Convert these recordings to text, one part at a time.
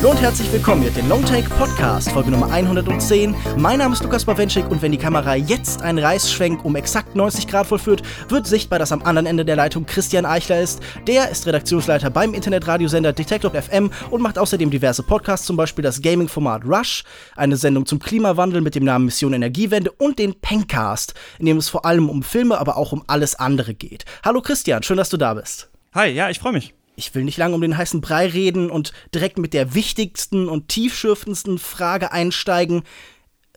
Hallo und herzlich willkommen mit dem Longtake Podcast, Folge Nummer 110. Mein Name ist Lukas Bawenschik und wenn die Kamera jetzt einen Reißschwenk um exakt 90 Grad vollführt, wird sichtbar, dass am anderen Ende der Leitung Christian Eichler ist. Der ist Redaktionsleiter beim Internetradiosender Detector FM und macht außerdem diverse Podcasts, zum Beispiel das Gaming-Format Rush, eine Sendung zum Klimawandel mit dem Namen Mission Energiewende und den Pencast, in dem es vor allem um Filme, aber auch um alles andere geht. Hallo Christian, schön, dass du da bist. Hi, ja, ich freue mich ich will nicht lange um den heißen Brei reden und direkt mit der wichtigsten und tiefschürfendsten Frage einsteigen.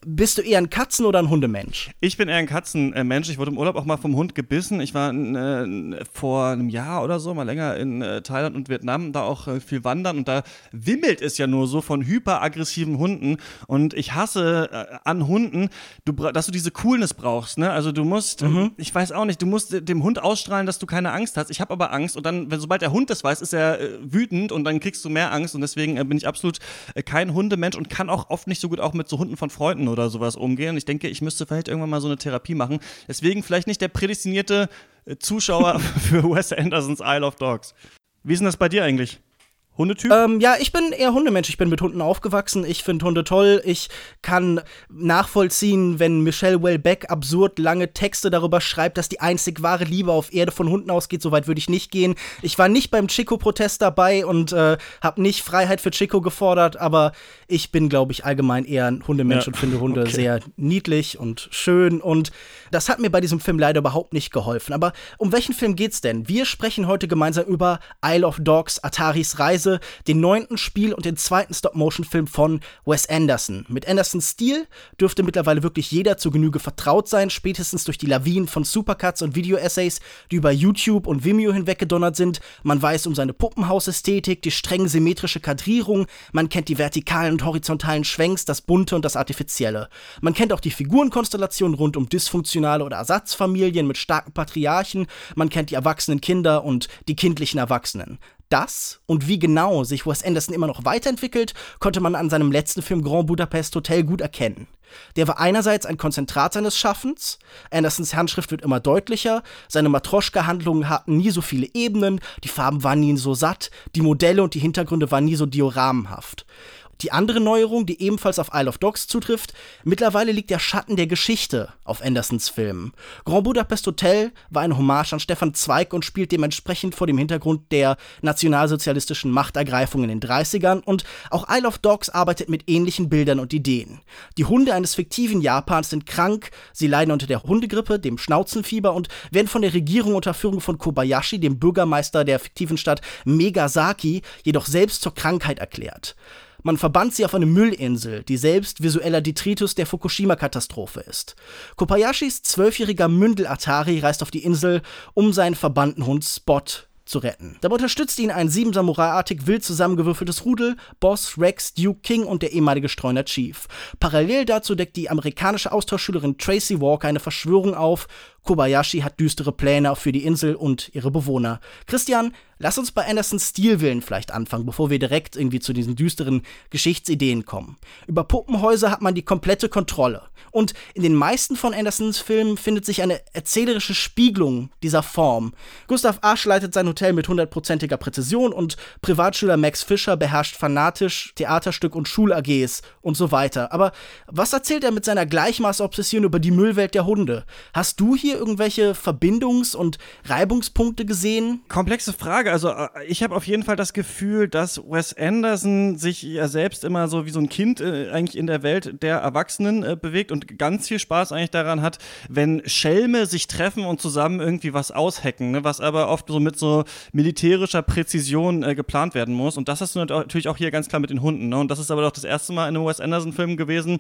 Bist du eher ein Katzen- oder ein Hundemensch? Ich bin eher ein Katzenmensch. Ich wurde im Urlaub auch mal vom Hund gebissen. Ich war äh, vor einem Jahr oder so mal länger in äh, Thailand und Vietnam, da auch äh, viel wandern und da wimmelt es ja nur so von hyperaggressiven Hunden und ich hasse äh, an Hunden, du, dass du diese Coolness brauchst. Ne? Also du musst, mhm. ich weiß auch nicht, du musst dem Hund ausstrahlen, dass du keine Angst hast. Ich habe aber Angst und dann, wenn sobald der Hund das weiß, ist er äh, wütend und dann kriegst du mehr Angst und deswegen äh, bin ich absolut kein Hundemensch und kann auch oft nicht so gut auch mit so Hunden von Freunden oder sowas umgehen. Ich denke, ich müsste vielleicht irgendwann mal so eine Therapie machen. Deswegen vielleicht nicht der prädestinierte äh, Zuschauer für Wes Andersons Isle of Dogs. Wie ist denn das bei dir eigentlich? Hundetyp? Ähm, ja, ich bin eher Hundemensch. Ich bin mit Hunden aufgewachsen. Ich finde Hunde toll. Ich kann nachvollziehen, wenn Michelle Welbeck absurd lange Texte darüber schreibt, dass die einzig wahre Liebe auf Erde von Hunden ausgeht. Soweit würde ich nicht gehen. Ich war nicht beim Chico-Protest dabei und äh, habe nicht Freiheit für Chico gefordert, aber ich bin, glaube ich, allgemein eher ein Hundemensch ja. und finde Hunde okay. sehr niedlich und schön. Und das hat mir bei diesem Film leider überhaupt nicht geholfen. Aber um welchen Film geht's denn? Wir sprechen heute gemeinsam über Isle of Dogs, Ataris Reise Weise den neunten Spiel- und den zweiten Stop-Motion-Film von Wes Anderson. Mit Andersons Stil dürfte mittlerweile wirklich jeder zu Genüge vertraut sein, spätestens durch die Lawinen von Supercuts und Video-Essays, die über YouTube und Vimeo hinweggedonnert sind. Man weiß um seine Puppenhausästhetik, die streng symmetrische Kadrierung, man kennt die vertikalen und horizontalen Schwenks, das Bunte und das Artifizielle. Man kennt auch die Figurenkonstellation rund um dysfunktionale oder Ersatzfamilien mit starken Patriarchen, man kennt die erwachsenen Kinder und die kindlichen Erwachsenen. Das und wie genau sich Wes Anderson immer noch weiterentwickelt, konnte man an seinem letzten Film Grand Budapest Hotel gut erkennen. Der war einerseits ein Konzentrat seines Schaffens, Andersons Handschrift wird immer deutlicher, seine Matroschka-Handlungen hatten nie so viele Ebenen, die Farben waren nie so satt, die Modelle und die Hintergründe waren nie so dioramenhaft. Die andere Neuerung, die ebenfalls auf Isle of Dogs zutrifft, mittlerweile liegt der Schatten der Geschichte auf Andersons Film. Grand Budapest Hotel war eine Hommage an Stefan Zweig und spielt dementsprechend vor dem Hintergrund der nationalsozialistischen Machtergreifung in den 30ern und auch Isle of Dogs arbeitet mit ähnlichen Bildern und Ideen. Die Hunde eines fiktiven Japans sind krank, sie leiden unter der Hundegrippe, dem Schnauzenfieber und werden von der Regierung unter Führung von Kobayashi, dem Bürgermeister der fiktiven Stadt Megasaki, jedoch selbst zur Krankheit erklärt. Man verbannt sie auf eine Müllinsel, die selbst visueller Detritus der Fukushima-Katastrophe ist. Kobayashis zwölfjähriger Mündel Atari reist auf die Insel, um seinen verbannten Hund Spot zu retten. Dabei unterstützt ihn ein sieben Samurai-artig wild zusammengewürfeltes Rudel, Boss, Rex, Duke King und der ehemalige Streuner Chief. Parallel dazu deckt die amerikanische Austauschschülerin Tracy Walker eine Verschwörung auf Kobayashi hat düstere Pläne für die Insel und ihre Bewohner. Christian, lass uns bei Andersons Stilwillen vielleicht anfangen, bevor wir direkt irgendwie zu diesen düsteren Geschichtsideen kommen. Über Puppenhäuser hat man die komplette Kontrolle. Und in den meisten von Andersons Filmen findet sich eine erzählerische Spiegelung dieser Form. Gustav Asch leitet sein Hotel mit hundertprozentiger Präzision und Privatschüler Max Fischer beherrscht fanatisch Theaterstück und Schul-AGs und so weiter. Aber was erzählt er mit seiner Gleichmaßobsession über die Müllwelt der Hunde? Hast du hier hier irgendwelche Verbindungs- und Reibungspunkte gesehen? Komplexe Frage. Also äh, ich habe auf jeden Fall das Gefühl, dass Wes Anderson sich ja selbst immer so wie so ein Kind äh, eigentlich in der Welt der Erwachsenen äh, bewegt und ganz viel Spaß eigentlich daran hat, wenn Schelme sich treffen und zusammen irgendwie was aushacken, ne? was aber oft so mit so militärischer Präzision äh, geplant werden muss. Und das hast du natürlich auch hier ganz klar mit den Hunden. Ne? Und das ist aber doch das erste Mal in einem Wes Anderson-Film gewesen,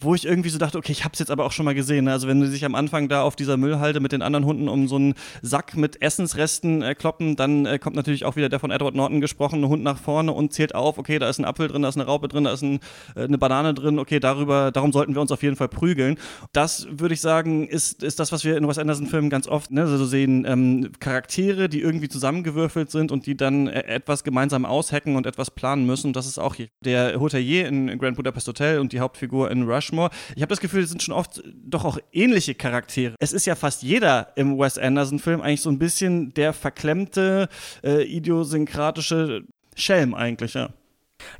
wo ich irgendwie so dachte, okay, ich hab's jetzt aber auch schon mal gesehen. Ne? Also wenn sie sich am Anfang da auf dieser Müllhalde mit den anderen Hunden um so einen Sack mit Essensresten äh, kloppen, dann äh, kommt natürlich auch wieder der von Edward Norton gesprochene Hund nach vorne und zählt auf, okay, da ist ein Apfel drin, da ist eine Raupe drin, da ist ein, äh, eine Banane drin, okay, darüber, darum sollten wir uns auf jeden Fall prügeln. Das würde ich sagen, ist, ist das, was wir in Wes Anderson-Filmen ganz oft ne, so sehen, ähm, Charaktere, die irgendwie zusammengewürfelt sind und die dann äh, etwas gemeinsam aushacken und etwas planen müssen. Das ist auch hier der Hotelier in Grand Budapest Hotel und die Hauptfigur in Rush Rushmore. Ich habe das Gefühl, es sind schon oft doch auch ähnliche Charaktere. Es ist ja fast jeder im Wes Anderson-Film eigentlich so ein bisschen der verklemmte, äh, idiosynkratische Schelm eigentlich, ja.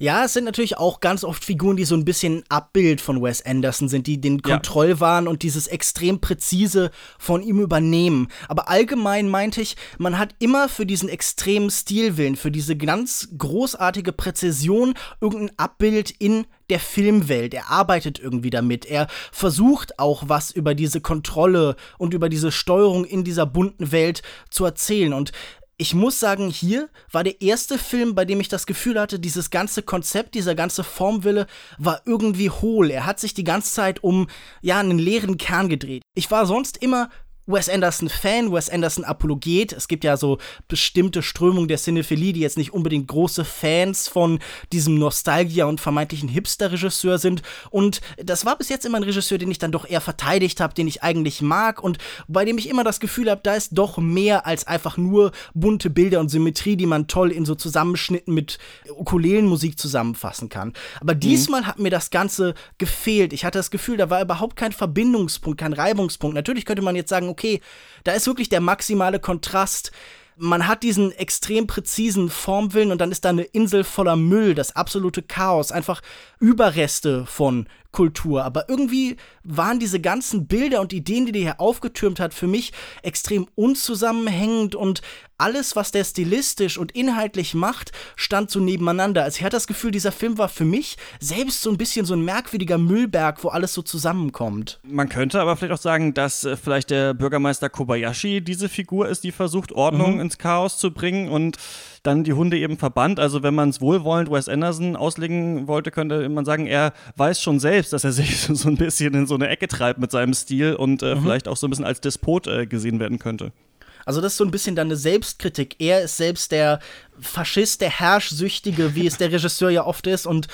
Ja, es sind natürlich auch ganz oft Figuren, die so ein bisschen Abbild von Wes Anderson sind, die den Kontrollwahn ja. und dieses extrem präzise von ihm übernehmen. Aber allgemein meinte ich, man hat immer für diesen extremen Stilwillen, für diese ganz großartige Präzision irgendein Abbild in der Filmwelt. Er arbeitet irgendwie damit. Er versucht auch was über diese Kontrolle und über diese Steuerung in dieser bunten Welt zu erzählen. Und ich muss sagen, hier war der erste Film, bei dem ich das Gefühl hatte, dieses ganze Konzept, dieser ganze Formwille war irgendwie hohl. Er hat sich die ganze Zeit um, ja, einen leeren Kern gedreht. Ich war sonst immer Wes Anderson-Fan, Wes Anderson-Apologet. Es gibt ja so bestimmte Strömungen der Cinephilie, die jetzt nicht unbedingt große Fans von diesem Nostalgia- und vermeintlichen Hipster-Regisseur sind. Und das war bis jetzt immer ein Regisseur, den ich dann doch eher verteidigt habe, den ich eigentlich mag und bei dem ich immer das Gefühl habe, da ist doch mehr als einfach nur bunte Bilder und Symmetrie, die man toll in so Zusammenschnitten mit Ukulelenmusik zusammenfassen kann. Aber mhm. diesmal hat mir das Ganze gefehlt. Ich hatte das Gefühl, da war überhaupt kein Verbindungspunkt, kein Reibungspunkt. Natürlich könnte man jetzt sagen, okay, okay, da ist wirklich der maximale Kontrast. Man hat diesen extrem präzisen Formwillen und dann ist da eine Insel voller Müll, das absolute Chaos, einfach Überreste von Kultur. Aber irgendwie waren diese ganzen Bilder und Ideen, die der hier aufgetürmt hat, für mich extrem unzusammenhängend und alles, was der stilistisch und inhaltlich macht, stand so nebeneinander. Also ich hatte das Gefühl, dieser Film war für mich selbst so ein bisschen so ein merkwürdiger Müllberg, wo alles so zusammenkommt. Man könnte aber vielleicht auch sagen, dass äh, vielleicht der Bürgermeister Kobayashi diese Figur ist, die versucht, Ordnung mhm. ins Chaos zu bringen und dann die Hunde eben verbannt. Also wenn man es wohlwollend Wes Anderson auslegen wollte, könnte man sagen, er weiß schon selbst, dass er sich so ein bisschen in so eine Ecke treibt mit seinem Stil und äh, mhm. vielleicht auch so ein bisschen als Despot äh, gesehen werden könnte. Also das ist so ein bisschen dann eine Selbstkritik. Er ist selbst der Faschist, der Herrschsüchtige, wie es der Regisseur ja oft ist. Und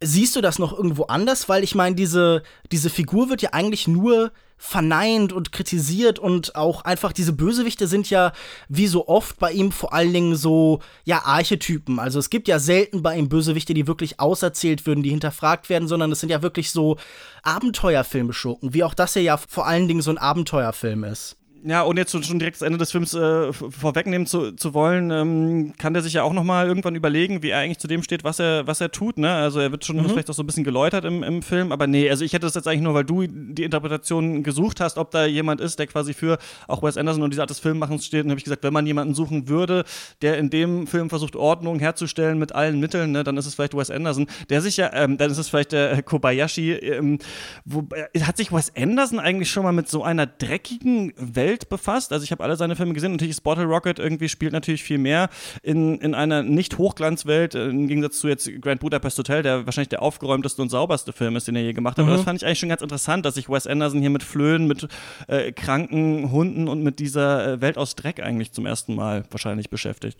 siehst du das noch irgendwo anders? Weil ich meine, diese, diese Figur wird ja eigentlich nur verneint und kritisiert und auch einfach diese Bösewichte sind ja wie so oft bei ihm vor allen Dingen so ja Archetypen. Also es gibt ja selten bei ihm Bösewichte, die wirklich auserzählt würden, die hinterfragt werden, sondern es sind ja wirklich so Abenteuerfilme Schurken, wie auch das hier ja vor allen Dingen so ein Abenteuerfilm ist. Ja, und jetzt schon direkt das Ende des Films äh, vorwegnehmen zu, zu wollen, ähm, kann der sich ja auch nochmal irgendwann überlegen, wie er eigentlich zu dem steht, was er, was er tut. Ne? Also er wird schon mhm. vielleicht auch so ein bisschen geläutert im, im Film, aber nee, also ich hätte das jetzt eigentlich nur, weil du die Interpretation gesucht hast, ob da jemand ist, der quasi für auch Wes Anderson und diese Art des Filmmachens steht. Und habe ich gesagt, wenn man jemanden suchen würde, der in dem Film versucht, Ordnung herzustellen mit allen Mitteln, ne, dann ist es vielleicht Wes Anderson. Der sich ja, ähm, dann ist es vielleicht der Kobayashi. Ähm, wo, äh, hat sich Wes Anderson eigentlich schon mal mit so einer dreckigen Welt Welt befasst. Also ich habe alle seine Filme gesehen. Natürlich ist Bottle Rocket irgendwie spielt natürlich viel mehr in, in einer nicht Hochglanzwelt, äh, im Gegensatz zu jetzt Grand Budapest Hotel, der wahrscheinlich der aufgeräumteste und sauberste Film ist, den er je gemacht hat. Mhm. Aber das fand ich eigentlich schon ganz interessant, dass sich Wes Anderson hier mit Flöhen, mit äh, kranken Hunden und mit dieser äh, Welt aus Dreck eigentlich zum ersten Mal wahrscheinlich beschäftigt.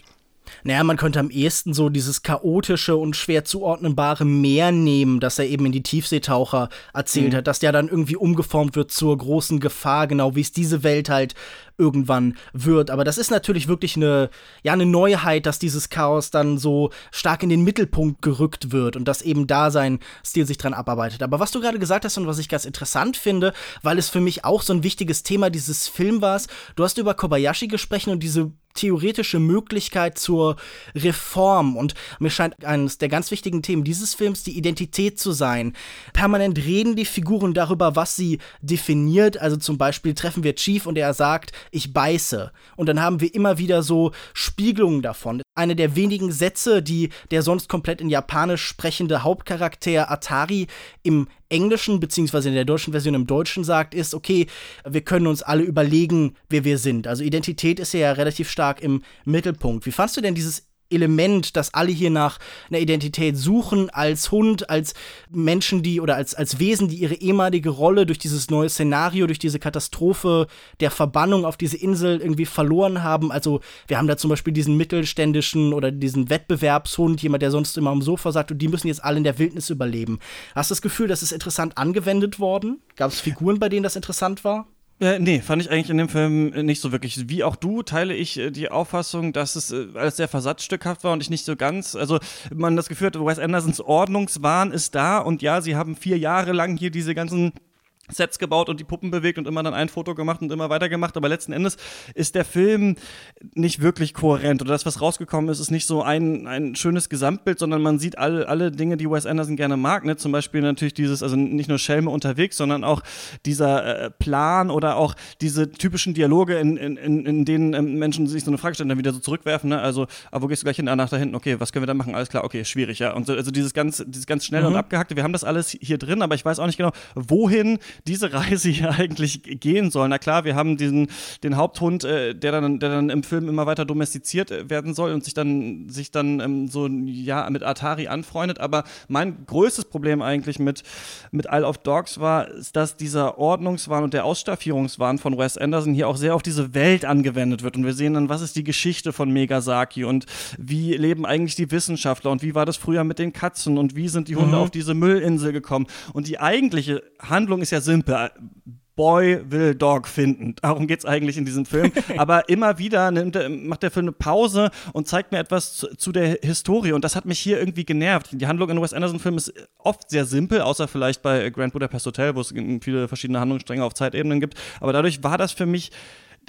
Naja, man könnte am ehesten so dieses chaotische und schwer zuordnenbare Meer nehmen, das er eben in die Tiefseetaucher erzählt mhm. hat, dass der dann irgendwie umgeformt wird zur großen Gefahr, genau wie es diese Welt halt irgendwann wird. Aber das ist natürlich wirklich eine, ja, eine Neuheit, dass dieses Chaos dann so stark in den Mittelpunkt gerückt wird und dass eben da sein Stil sich dran abarbeitet. Aber was du gerade gesagt hast und was ich ganz interessant finde, weil es für mich auch so ein wichtiges Thema dieses Film war, du hast über Kobayashi gesprochen und diese theoretische Möglichkeit zur Reform. Und mir scheint eines der ganz wichtigen Themen dieses Films die Identität zu sein. Permanent reden die Figuren darüber, was sie definiert. Also zum Beispiel treffen wir Chief und er sagt, ich beiße. Und dann haben wir immer wieder so Spiegelungen davon. Eine der wenigen Sätze, die der sonst komplett in Japanisch sprechende Hauptcharakter Atari im Englischen beziehungsweise in der deutschen Version im Deutschen sagt, ist, okay, wir können uns alle überlegen, wer wir sind. Also Identität ist ja relativ stark im Mittelpunkt. Wie fandst du denn dieses Element, dass alle hier nach einer Identität suchen, als Hund, als Menschen, die oder als, als Wesen, die ihre ehemalige Rolle durch dieses neue Szenario, durch diese Katastrophe der Verbannung auf diese Insel irgendwie verloren haben. Also, wir haben da zum Beispiel diesen mittelständischen oder diesen Wettbewerbshund, jemand, der sonst immer am Sofa sagt, und die müssen jetzt alle in der Wildnis überleben. Hast du das Gefühl, das ist interessant angewendet worden? Gab es Figuren, bei denen das interessant war? Äh, nee, fand ich eigentlich in dem Film nicht so wirklich. Wie auch du teile ich äh, die Auffassung, dass es äh, alles sehr versatzstückhaft war und ich nicht so ganz, also man das Gefühl hat, Wes Andersons Ordnungswahn ist da und ja, sie haben vier Jahre lang hier diese ganzen Sets gebaut und die Puppen bewegt und immer dann ein Foto gemacht und immer weitergemacht. Aber letzten Endes ist der Film nicht wirklich kohärent. Oder das, was rausgekommen ist, ist nicht so ein, ein schönes Gesamtbild, sondern man sieht alle, alle Dinge, die Wes Anderson gerne mag. Ne? Zum Beispiel natürlich dieses, also nicht nur Schelme unterwegs, sondern auch dieser äh, Plan oder auch diese typischen Dialoge, in, in, in, in denen ähm, Menschen sich so eine Frage stellen, dann wieder so zurückwerfen. Ne? Also, aber ah, wo gehst du gleich hin? Ah, nach da hinten. Okay, was können wir da machen? Alles klar, okay, schwierig, ja. Und so, also dieses ganz, dieses ganz schnelle mhm. und abgehackte, wir haben das alles hier drin, aber ich weiß auch nicht genau, wohin diese Reise hier eigentlich gehen soll. Na klar, wir haben diesen, den Haupthund, äh, der, dann, der dann im Film immer weiter domestiziert äh, werden soll und sich dann, sich dann ähm, so ja, mit Atari anfreundet. Aber mein größtes Problem eigentlich mit, mit Isle of Dogs war, dass dieser Ordnungswahn und der Ausstaffierungswahn von Wes Anderson hier auch sehr auf diese Welt angewendet wird. Und wir sehen dann, was ist die Geschichte von Megasaki und wie leben eigentlich die Wissenschaftler und wie war das früher mit den Katzen und wie sind die Hunde mhm. auf diese Müllinsel gekommen. Und die eigentliche Handlung ist ja simpel. Boy will Dog finden. Darum geht es eigentlich in diesem Film. Aber immer wieder nimmt, macht der Film eine Pause und zeigt mir etwas zu, zu, der Historie. Und das hat mich hier irgendwie genervt. Die Handlung in Wes Anderson-Filmen ist oft sehr simpel, außer vielleicht bei Grand Budapest Hotel, wo es viele verschiedene Handlungsstränge auf Zeitebenen gibt. Aber dadurch war das für mich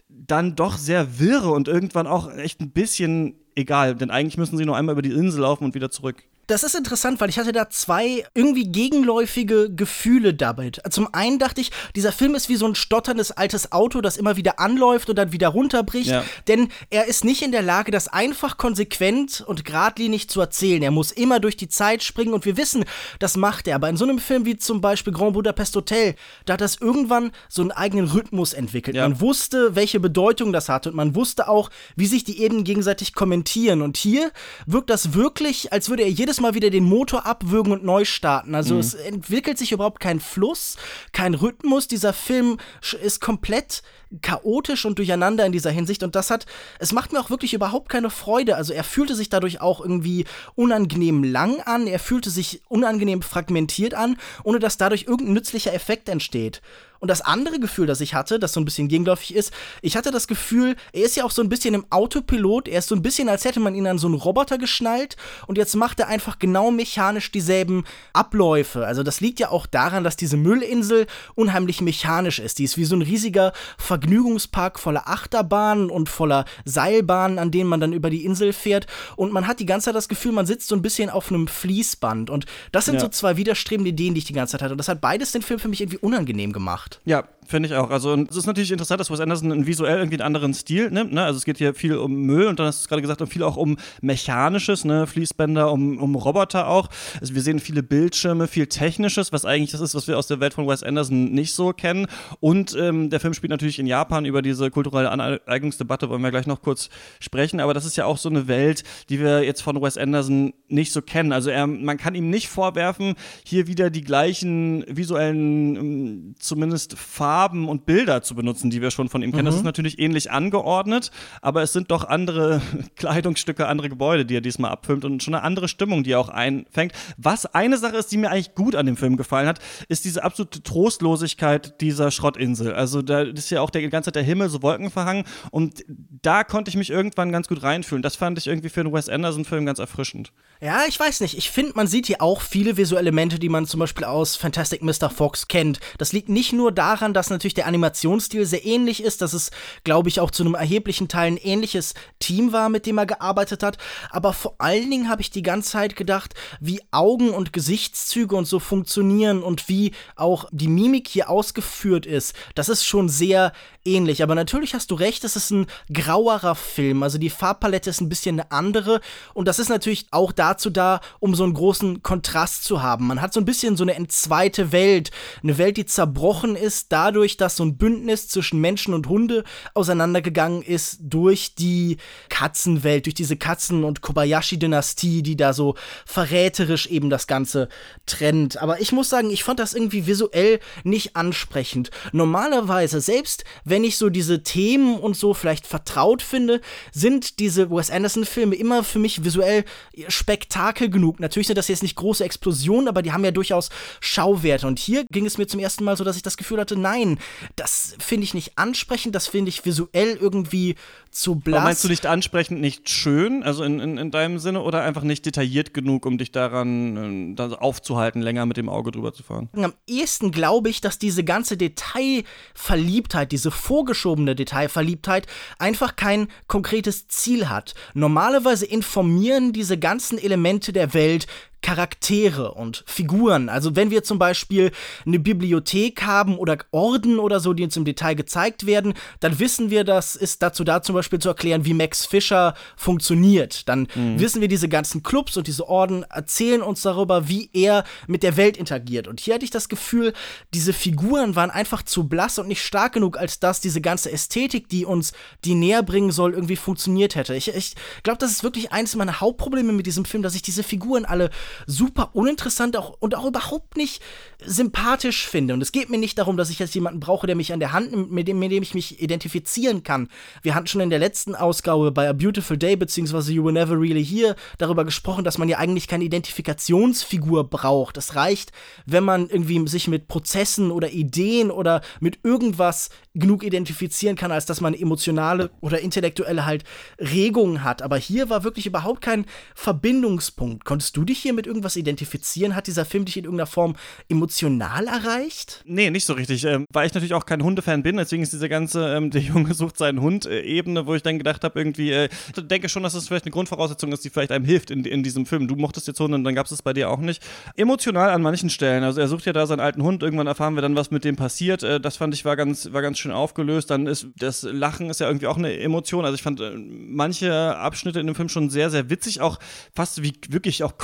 dann doch sehr wirre und irgendwann auch echt ein bisschen egal. Denn eigentlich müssen sie nur einmal über die Insel laufen und wieder zurück. Das ist interessant, weil ich hatte da zwei irgendwie gegenläufige Gefühle damit. Zum einen dachte ich, dieser Film ist wie so ein stotterndes altes Auto, das immer wieder anläuft und dann wieder runterbricht. Ja. Denn er ist nicht in der Lage, das einfach konsequent und geradlinig zu erzählen. Er muss immer durch die Zeit springen und wir wissen, das macht er. Aber in so einem Film wie zum Beispiel Grand Budapest Hotel, da hat das irgendwann so einen eigenen Rhythmus entwickelt. Ja. Man wusste, welche Bedeutung das hat und man wusste auch, wie sich die Ebenen gegenseitig kommentieren. Und hier wirkt das wirklich, als würde er jedes jedes Mal wieder den Motor abwürgen und neu starten. Also mhm. es entwickelt sich überhaupt kein Fluss, kein Rhythmus. Dieser Film ist komplett chaotisch und durcheinander in dieser Hinsicht und das hat, es macht mir auch wirklich überhaupt keine Freude. Also er fühlte sich dadurch auch irgendwie unangenehm lang an, er fühlte sich unangenehm fragmentiert an, ohne dass dadurch irgendein nützlicher Effekt entsteht. Und das andere Gefühl, das ich hatte, das so ein bisschen gegenläufig ist, ich hatte das Gefühl, er ist ja auch so ein bisschen im Autopilot, er ist so ein bisschen, als hätte man ihn an so einen Roboter geschnallt und jetzt macht er einfach genau mechanisch dieselben Abläufe. Also das liegt ja auch daran, dass diese Müllinsel unheimlich mechanisch ist. Die ist wie so ein riesiger Ver Vergnügungspark voller Achterbahnen und voller Seilbahnen, an denen man dann über die Insel fährt. Und man hat die ganze Zeit das Gefühl, man sitzt so ein bisschen auf einem Fließband. Und das sind ja. so zwei widerstrebende Ideen, die ich die ganze Zeit hatte. Und das hat beides den Film für mich irgendwie unangenehm gemacht. Ja, Finde ich auch. Also, es ist natürlich interessant, dass Wes Anderson einen visuell irgendwie einen anderen Stil nimmt. Ne? Also, es geht hier viel um Müll und dann hast du gerade gesagt, viel auch um Mechanisches, ne? Fließbänder, um, um Roboter auch. Also, wir sehen viele Bildschirme, viel Technisches, was eigentlich das ist, was wir aus der Welt von Wes Anderson nicht so kennen. Und ähm, der Film spielt natürlich in Japan über diese kulturelle Aneignungsdebatte, wollen wir gleich noch kurz sprechen. Aber das ist ja auch so eine Welt, die wir jetzt von Wes Anderson nicht so kennen. Also, er, man kann ihm nicht vorwerfen, hier wieder die gleichen visuellen, ähm, zumindest Farben Farben und Bilder zu benutzen, die wir schon von ihm kennen. Mhm. Das ist natürlich ähnlich angeordnet, aber es sind doch andere Kleidungsstücke, andere Gebäude, die er diesmal abfilmt und schon eine andere Stimmung, die er auch einfängt. Was eine Sache ist, die mir eigentlich gut an dem Film gefallen hat, ist diese absolute Trostlosigkeit dieser Schrottinsel. Also da ist ja auch der ganze Zeit der Himmel so wolkenverhangen und da konnte ich mich irgendwann ganz gut reinfühlen. Das fand ich irgendwie für einen Wes Anderson-Film ganz erfrischend. Ja, ich weiß nicht. Ich finde, man sieht hier auch viele visuelle Elemente, die man zum Beispiel aus Fantastic Mr. Fox kennt. Das liegt nicht nur daran, dass natürlich der Animationsstil sehr ähnlich ist, dass es, glaube ich, auch zu einem erheblichen Teil ein ähnliches Team war, mit dem er gearbeitet hat. Aber vor allen Dingen habe ich die ganze Zeit gedacht, wie Augen und Gesichtszüge und so funktionieren und wie auch die Mimik hier ausgeführt ist. Das ist schon sehr ähnlich. Aber natürlich hast du recht, es ist ein grauerer Film. Also die Farbpalette ist ein bisschen eine andere. Und das ist natürlich auch dazu da, um so einen großen Kontrast zu haben. Man hat so ein bisschen so eine entzweite Welt. Eine Welt, die zerbrochen ist dadurch, dass so ein Bündnis zwischen Menschen und Hunde auseinandergegangen ist durch die Katzenwelt, durch diese Katzen- und Kobayashi-Dynastie, die da so verräterisch eben das Ganze trennt. Aber ich muss sagen, ich fand das irgendwie visuell nicht ansprechend. Normalerweise, selbst wenn ich so diese Themen und so vielleicht vertraut finde, sind diese Wes Anderson-Filme immer für mich visuell spektakulär Spektakel genug. Natürlich sind das jetzt nicht große Explosionen, aber die haben ja durchaus Schauwerte. Und hier ging es mir zum ersten Mal so, dass ich das Gefühl hatte, nein, das finde ich nicht ansprechend, das finde ich visuell irgendwie zu blass. Aber meinst du nicht ansprechend, nicht schön, also in, in, in deinem Sinne, oder einfach nicht detailliert genug, um dich daran äh, aufzuhalten, länger mit dem Auge drüber zu fahren? Am ehesten glaube ich, dass diese ganze Detailverliebtheit, diese vorgeschobene Detailverliebtheit einfach kein konkretes Ziel hat. Normalerweise informieren diese ganzen Elemente der Welt Charaktere und Figuren. Also wenn wir zum Beispiel eine Bibliothek haben oder Orden oder so, die uns im Detail gezeigt werden, dann wissen wir, das ist dazu da zum Beispiel zu erklären, wie Max Fischer funktioniert. Dann mhm. wissen wir, diese ganzen Clubs und diese Orden erzählen uns darüber, wie er mit der Welt interagiert. Und hier hatte ich das Gefühl, diese Figuren waren einfach zu blass und nicht stark genug, als dass diese ganze Ästhetik, die uns die näher bringen soll, irgendwie funktioniert hätte. Ich, ich glaube, das ist wirklich eines meiner Hauptprobleme mit diesem Film, dass ich diese Figuren alle super uninteressant auch, und auch überhaupt nicht sympathisch finde. Und es geht mir nicht darum, dass ich jetzt jemanden brauche, der mich an der Hand nimmt, mit dem, mit dem ich mich identifizieren kann. Wir hatten schon in der letzten Ausgabe bei A Beautiful Day beziehungsweise You Were Never Really Here darüber gesprochen, dass man ja eigentlich keine Identifikationsfigur braucht. Es reicht, wenn man irgendwie sich mit Prozessen oder Ideen oder mit irgendwas genug identifizieren kann, als dass man emotionale oder intellektuelle halt Regungen hat. Aber hier war wirklich überhaupt kein Verbindungspunkt. Konntest du dich hier mit irgendwas identifizieren? Hat dieser Film dich in irgendeiner Form emotional erreicht? Nee, nicht so richtig. Ähm, weil ich natürlich auch kein Hundefan bin, deswegen ist diese ganze ähm, Der Junge sucht seinen Hund-Ebene, äh, wo ich dann gedacht habe, irgendwie, äh, ich denke schon, dass das vielleicht eine Grundvoraussetzung ist, die vielleicht einem hilft in, in diesem Film. Du mochtest jetzt Hunde und dann gab es es bei dir auch nicht. Emotional an manchen Stellen. Also er sucht ja da seinen alten Hund, irgendwann erfahren wir dann, was mit dem passiert. Äh, das fand ich war ganz, war ganz schön aufgelöst. Dann ist das Lachen ist ja irgendwie auch eine Emotion. Also ich fand äh, manche Abschnitte in dem Film schon sehr, sehr witzig, auch fast wie wirklich auch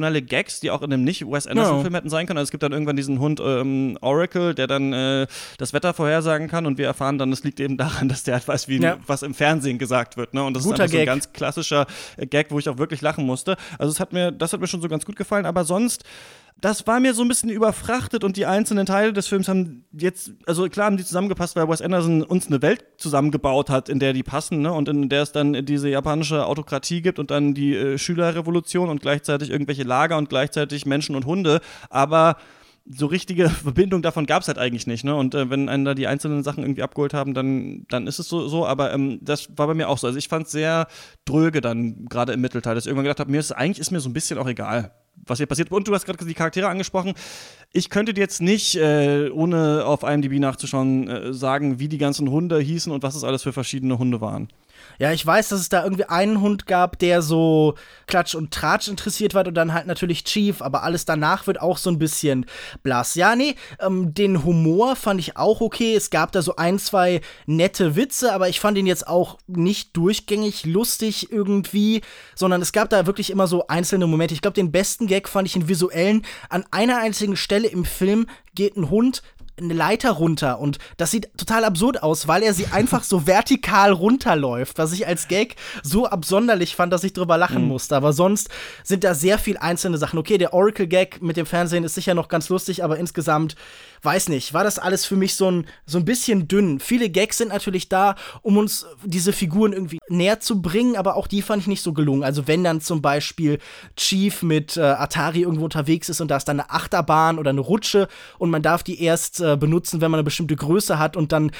konventionelle Gags, die auch in einem nicht Wes Anderson-Film hätten sein können. Also es gibt dann irgendwann diesen Hund ähm, Oracle, der dann äh, das Wetter vorhersagen kann und wir erfahren dann, es liegt eben daran, dass der halt weiß, wie ja. was im Fernsehen gesagt wird. Ne? Und das Guter ist einfach so ein ganz klassischer äh, Gag, wo ich auch wirklich lachen musste. Also es hat mir, das hat mir schon so ganz gut gefallen, aber sonst das war mir so ein bisschen überfrachtet und die einzelnen Teile des Films haben jetzt, also klar haben die zusammengepasst, weil Wes Anderson uns eine Welt zusammengebaut hat, in der die passen, ne? Und in der es dann diese japanische Autokratie gibt und dann die äh, Schülerrevolution und gleichzeitig irgendwelche Lager und gleichzeitig Menschen und Hunde. Aber so richtige Verbindung davon gab es halt eigentlich nicht. Ne? Und äh, wenn einen da die einzelnen Sachen irgendwie abgeholt haben, dann, dann ist es so. so. Aber ähm, das war bei mir auch so. Also ich fand es sehr dröge dann, gerade im Mittelteil, dass ich irgendwann gedacht habe, mir ist eigentlich ist mir so ein bisschen auch egal, was hier passiert. Und du hast gerade die Charaktere angesprochen. Ich könnte dir jetzt nicht, äh, ohne auf IMDb nachzuschauen, äh, sagen, wie die ganzen Hunde hießen und was es alles für verschiedene Hunde waren. Ja, ich weiß, dass es da irgendwie einen Hund gab, der so Klatsch und Tratsch interessiert war und dann halt natürlich Chief, aber alles danach wird auch so ein bisschen blass. Ja, nee, ähm, den Humor fand ich auch okay. Es gab da so ein, zwei nette Witze, aber ich fand ihn jetzt auch nicht durchgängig lustig irgendwie, sondern es gab da wirklich immer so einzelne Momente. Ich glaube, den besten Gag fand ich in visuellen. An einer einzigen Stelle im Film geht ein Hund eine Leiter runter und das sieht total absurd aus, weil er sie einfach so vertikal runterläuft, was ich als Gag so absonderlich fand, dass ich drüber lachen mhm. musste. Aber sonst sind da sehr viel einzelne Sachen. Okay, der Oracle-Gag mit dem Fernsehen ist sicher noch ganz lustig, aber insgesamt weiß nicht, war das alles für mich so ein, so ein bisschen dünn. Viele Gags sind natürlich da, um uns diese Figuren irgendwie näher zu bringen, aber auch die fand ich nicht so gelungen. Also wenn dann zum Beispiel Chief mit äh, Atari irgendwo unterwegs ist und da ist dann eine Achterbahn oder eine Rutsche und man darf die erst äh, benutzen, wenn man eine bestimmte Größe hat und dann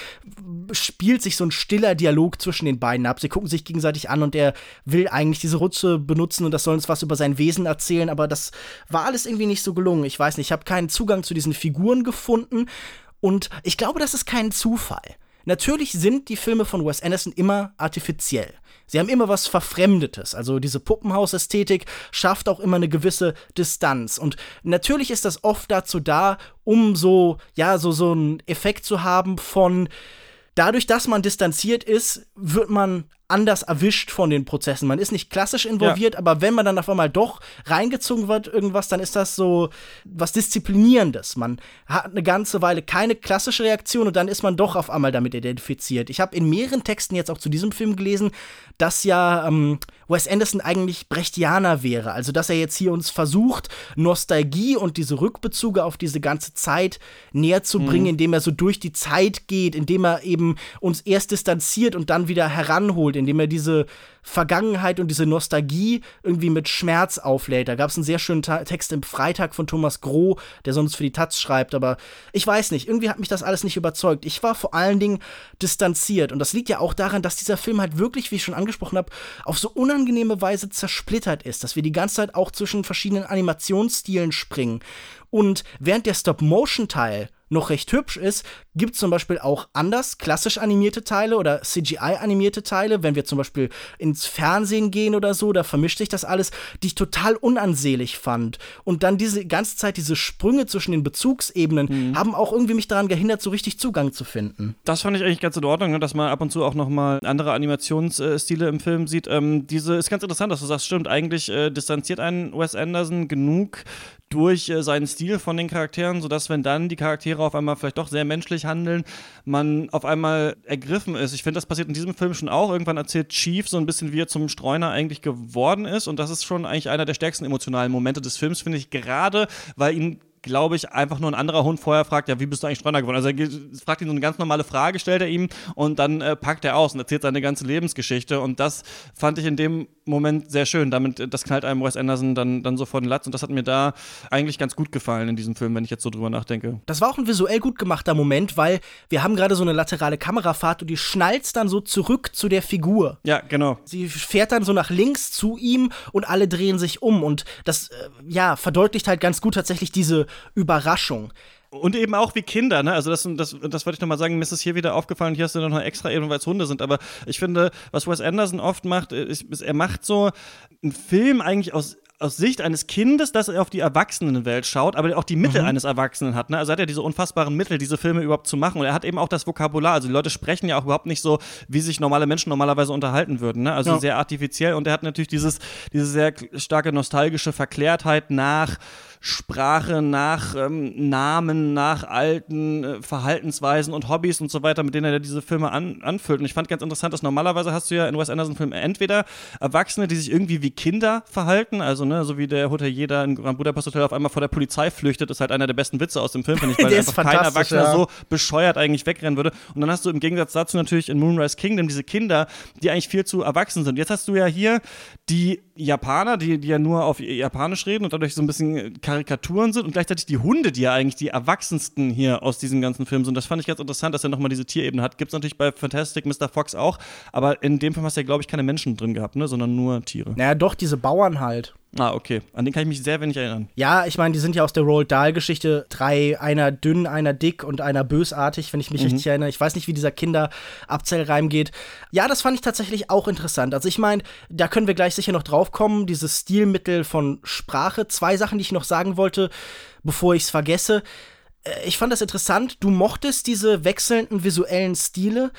spielt sich so ein stiller Dialog zwischen den beiden ab. Sie gucken sich gegenseitig an und er will eigentlich diese Rutsche benutzen und das soll uns was über sein Wesen erzählen, aber das war alles irgendwie nicht so gelungen. Ich weiß nicht, ich habe keinen Zugang zu diesen Figuren gefunden gefunden. Und ich glaube, das ist kein Zufall. Natürlich sind die Filme von Wes Anderson immer artifiziell. Sie haben immer was Verfremdetes. Also diese Puppenhausästhetik schafft auch immer eine gewisse Distanz. Und natürlich ist das oft dazu da, um so, ja, so, so einen Effekt zu haben von, dadurch, dass man distanziert ist, wird man anders erwischt von den Prozessen. Man ist nicht klassisch involviert, ja. aber wenn man dann auf einmal doch reingezogen wird, irgendwas, dann ist das so was Disziplinierendes. Man hat eine ganze Weile keine klassische Reaktion und dann ist man doch auf einmal damit identifiziert. Ich habe in mehreren Texten jetzt auch zu diesem Film gelesen, dass ja ähm, Wes Anderson eigentlich Brechtianer wäre. Also, dass er jetzt hier uns versucht, Nostalgie und diese Rückbezüge auf diese ganze Zeit näher zu bringen, mhm. indem er so durch die Zeit geht, indem er eben uns erst distanziert und dann wieder heranholt indem er diese Vergangenheit und diese Nostalgie irgendwie mit Schmerz auflädt. Da gab es einen sehr schönen Ta Text im Freitag von Thomas Groh, der sonst für die Taz schreibt, aber ich weiß nicht, irgendwie hat mich das alles nicht überzeugt. Ich war vor allen Dingen distanziert und das liegt ja auch daran, dass dieser Film halt wirklich, wie ich schon angesprochen habe, auf so unangenehme Weise zersplittert ist, dass wir die ganze Zeit auch zwischen verschiedenen Animationsstilen springen. Und während der Stop-Motion-Teil noch recht hübsch ist, gibt es zum Beispiel auch anders klassisch animierte Teile oder CGI-animierte Teile, wenn wir zum Beispiel ins Fernsehen gehen oder so, da vermischt sich das alles, die ich total unansehlich fand. Und dann diese ganze Zeit diese Sprünge zwischen den Bezugsebenen mhm. haben auch irgendwie mich daran gehindert, so richtig Zugang zu finden. Das fand ich eigentlich ganz in Ordnung, ne, dass man ab und zu auch noch mal andere Animationsstile im Film sieht. Ähm, diese ist ganz interessant, dass du sagst, stimmt, eigentlich äh, distanziert einen Wes Anderson genug durch äh, seinen Stil von den Charakteren, sodass wenn dann die Charaktere auf einmal vielleicht doch sehr menschlich handeln, man auf einmal ergriffen ist. Ich finde, das passiert in diesem Film schon auch. Irgendwann erzählt Chief so ein bisschen, wie er zum Streuner eigentlich geworden ist und das ist schon eigentlich einer der stärksten emotionalen Momente des Films, finde ich, gerade weil ihn glaube ich, einfach nur ein anderer Hund vorher fragt, ja, wie bist du eigentlich Streuner geworden? Also er fragt ihn so eine ganz normale Frage, stellt er ihm und dann äh, packt er aus und erzählt seine ganze Lebensgeschichte und das fand ich in dem Moment sehr schön. Damit, das knallt einem Wes Anderson dann, dann so vor den Latz und das hat mir da eigentlich ganz gut gefallen in diesem Film, wenn ich jetzt so drüber nachdenke. Das war auch ein visuell gut gemachter Moment, weil wir haben gerade so eine laterale Kamerafahrt und die schnallt dann so zurück zu der Figur. Ja, genau. Sie fährt dann so nach links zu ihm und alle drehen sich um und das, äh, ja, verdeutlicht halt ganz gut tatsächlich diese Überraschung. Und eben auch wie Kinder, ne? Also das, das, das wollte ich nochmal sagen, mir ist es hier wieder aufgefallen, hier hast du noch extra eben, weil es Hunde sind, aber ich finde, was Wes Anderson oft macht, ist, ist er macht so einen Film eigentlich aus aus Sicht eines Kindes, das auf die Erwachsenenwelt schaut, aber auch die Mittel mhm. eines Erwachsenen hat. Ne? Also hat er diese unfassbaren Mittel, diese Filme überhaupt zu machen. Und er hat eben auch das Vokabular. Also die Leute sprechen ja auch überhaupt nicht so, wie sich normale Menschen normalerweise unterhalten würden. Ne? Also ja. sehr artifiziell. Und er hat natürlich dieses, diese sehr starke nostalgische Verklärtheit nach Sprache, nach ähm, Namen, nach alten äh, Verhaltensweisen und Hobbys und so weiter, mit denen er diese Filme an, anfüllt. Und ich fand ganz interessant, dass normalerweise hast du ja in Wes Anderson-Filmen entweder Erwachsene, die sich irgendwie wie Kinder verhalten, also ne, so wie der Hotelier da in Grand Budapest Hotel auf einmal vor der Polizei flüchtet, ist halt einer der besten Witze aus dem Film, finde ich, weil einfach kein Erwachsener ja. so bescheuert eigentlich wegrennen würde. Und dann hast du im Gegensatz dazu natürlich in Moonrise Kingdom diese Kinder, die eigentlich viel zu erwachsen sind. Jetzt hast du ja hier die Japaner, die, die ja nur auf Japanisch reden und dadurch so ein bisschen Karikaturen sind und gleichzeitig die Hunde, die ja eigentlich die erwachsensten hier aus diesem ganzen Film sind. Das fand ich ganz interessant, dass er nochmal diese Tierebene hat. Gibt es natürlich bei Fantastic Mr. Fox auch, aber in dem Film hast du ja, glaube ich, keine Menschen drin gehabt, ne? sondern nur Tiere. Naja, doch, diese Bauern halt. Ah, okay. An den kann ich mich sehr wenig erinnern. Ja, ich meine, die sind ja aus der Roald Dahl-Geschichte. Drei, einer dünn, einer dick und einer bösartig, wenn ich mich mhm. richtig erinnere. Ich weiß nicht, wie dieser Kinderabzellreim geht. Ja, das fand ich tatsächlich auch interessant. Also ich meine, da können wir gleich sicher noch drauf kommen, dieses Stilmittel von Sprache. Zwei Sachen, die ich noch sagen wollte, bevor ich es vergesse. Äh, ich fand das interessant. Du mochtest diese wechselnden visuellen Stile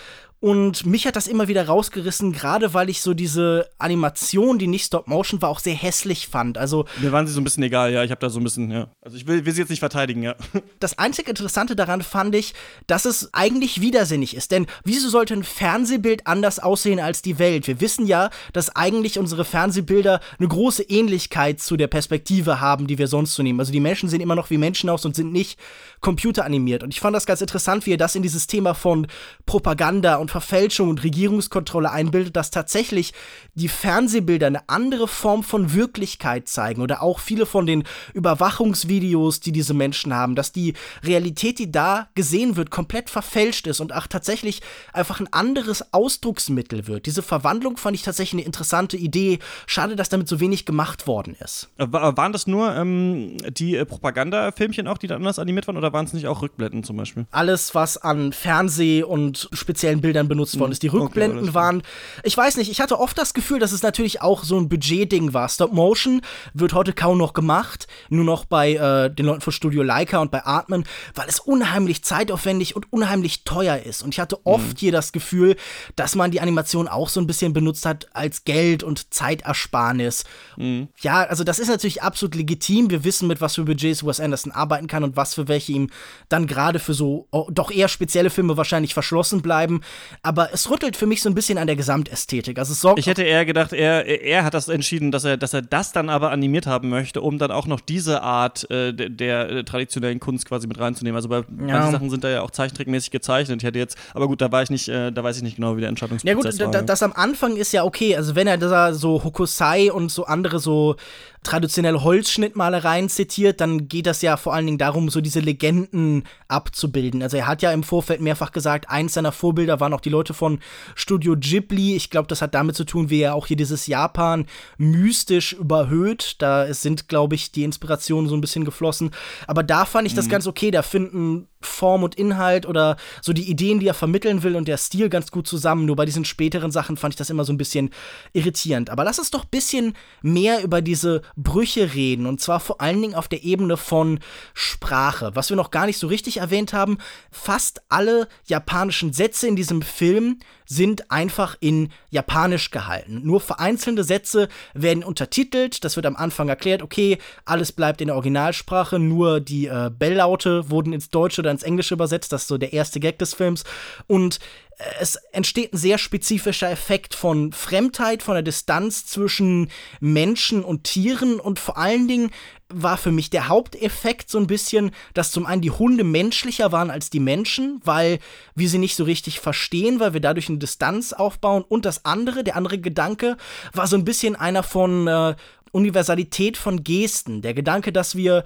und mich hat das immer wieder rausgerissen, gerade weil ich so diese Animation, die nicht Stop-Motion war, auch sehr hässlich fand. Also Mir waren sie so ein bisschen egal, ja. Ich habe da so ein bisschen, ja. Also ich will, will sie jetzt nicht verteidigen, ja. Das einzig Interessante daran fand ich, dass es eigentlich widersinnig ist. Denn wieso sollte ein Fernsehbild anders aussehen als die Welt? Wir wissen ja, dass eigentlich unsere Fernsehbilder eine große Ähnlichkeit zu der Perspektive haben, die wir sonst so nehmen. Also die Menschen sehen immer noch wie Menschen aus und sind nicht computeranimiert. Und ich fand das ganz interessant, wie er das in dieses Thema von Propaganda und Verfälschung und Regierungskontrolle einbildet, dass tatsächlich die Fernsehbilder eine andere Form von Wirklichkeit zeigen oder auch viele von den Überwachungsvideos, die diese Menschen haben, dass die Realität, die da gesehen wird, komplett verfälscht ist und auch tatsächlich einfach ein anderes Ausdrucksmittel wird. Diese Verwandlung fand ich tatsächlich eine interessante Idee. Schade, dass damit so wenig gemacht worden ist. Waren das nur ähm, die äh, Propagandafilmchen auch, die da anders animiert waren, oder waren es nicht auch Rückblenden zum Beispiel? Alles, was an Fernseh- und speziellen Bildern benutzt worden ist. Die Rückblenden okay, waren, ich weiß nicht, ich hatte oft das Gefühl, dass es natürlich auch so ein Budgetding war. Stop Motion wird heute kaum noch gemacht, nur noch bei äh, den Leuten von Studio Leica und bei Atmen, weil es unheimlich zeitaufwendig und unheimlich teuer ist. Und ich hatte oft mhm. hier das Gefühl, dass man die Animation auch so ein bisschen benutzt hat als Geld und Zeitersparnis. Mhm. Ja, also das ist natürlich absolut legitim. Wir wissen, mit was für Budgets Wes Anderson arbeiten kann und was für welche ihm dann gerade für so oh, doch eher spezielle Filme wahrscheinlich verschlossen bleiben. aber es rüttelt für mich so ein bisschen an der Gesamtästhetik. Also es sorgt ich hätte eher gedacht, er, er hat das entschieden, dass er, dass er das dann aber animiert haben möchte, um dann auch noch diese Art äh, der, der, traditionellen Kunst quasi mit reinzunehmen. Also bei ja. manchen Sachen sind da ja auch zeichentrickmäßig gezeichnet. Ich hätte jetzt, aber gut, da war ich nicht, äh, da weiß ich nicht genau, wie der Entscheidungsprozess ja gut, war. das am Anfang ist ja okay. Also wenn er da so Hokusai und so andere so traditionelle Holzschnittmalereien zitiert, dann geht das ja vor allen Dingen darum, so diese Legenden abzubilden. Also er hat ja im Vorfeld mehrfach gesagt, eins seiner Vorbilder waren auch die Leute von Studio Ghibli. Ich glaube, das hat damit zu tun, wie er auch hier dieses Japan mystisch überhöht. Da sind, glaube ich, die Inspirationen so ein bisschen geflossen. Aber da fand ich mhm. das ganz okay. Da finden Form und Inhalt oder so die Ideen, die er vermitteln will und der Stil ganz gut zusammen. Nur bei diesen späteren Sachen fand ich das immer so ein bisschen irritierend. Aber lass uns doch ein bisschen mehr über diese Brüche reden und zwar vor allen Dingen auf der Ebene von Sprache. Was wir noch gar nicht so richtig erwähnt haben, fast alle japanischen Sätze in diesem Film sind einfach in Japanisch gehalten. Nur vereinzelte Sätze werden untertitelt. Das wird am Anfang erklärt, okay, alles bleibt in der Originalsprache, nur die äh, Belllaute wurden ins Deutsche oder ins Englische übersetzt. Das ist so der erste Gag des Films. Und äh, es entsteht ein sehr spezifischer Effekt von Fremdheit, von der Distanz zwischen Menschen und Tieren und vor allen Dingen war für mich der Haupteffekt so ein bisschen, dass zum einen die Hunde menschlicher waren als die Menschen, weil wir sie nicht so richtig verstehen, weil wir dadurch eine Distanz aufbauen. Und das andere, der andere Gedanke, war so ein bisschen einer von äh, Universalität von Gesten. Der Gedanke, dass wir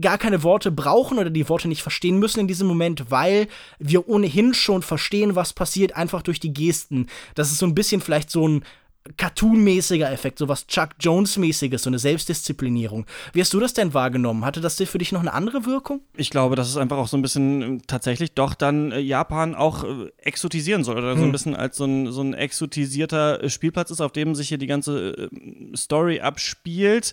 gar keine Worte brauchen oder die Worte nicht verstehen müssen in diesem Moment, weil wir ohnehin schon verstehen, was passiert, einfach durch die Gesten. Das ist so ein bisschen vielleicht so ein Cartoon-mäßiger Effekt, so was Chuck Jones-mäßiges, so eine Selbstdisziplinierung. Wie hast du das denn wahrgenommen? Hatte das für dich noch eine andere Wirkung? Ich glaube, dass es einfach auch so ein bisschen äh, tatsächlich doch dann äh, Japan auch äh, exotisieren soll oder hm. so ein hm. bisschen als so ein, so ein exotisierter Spielplatz ist, auf dem sich hier die ganze Story abspielt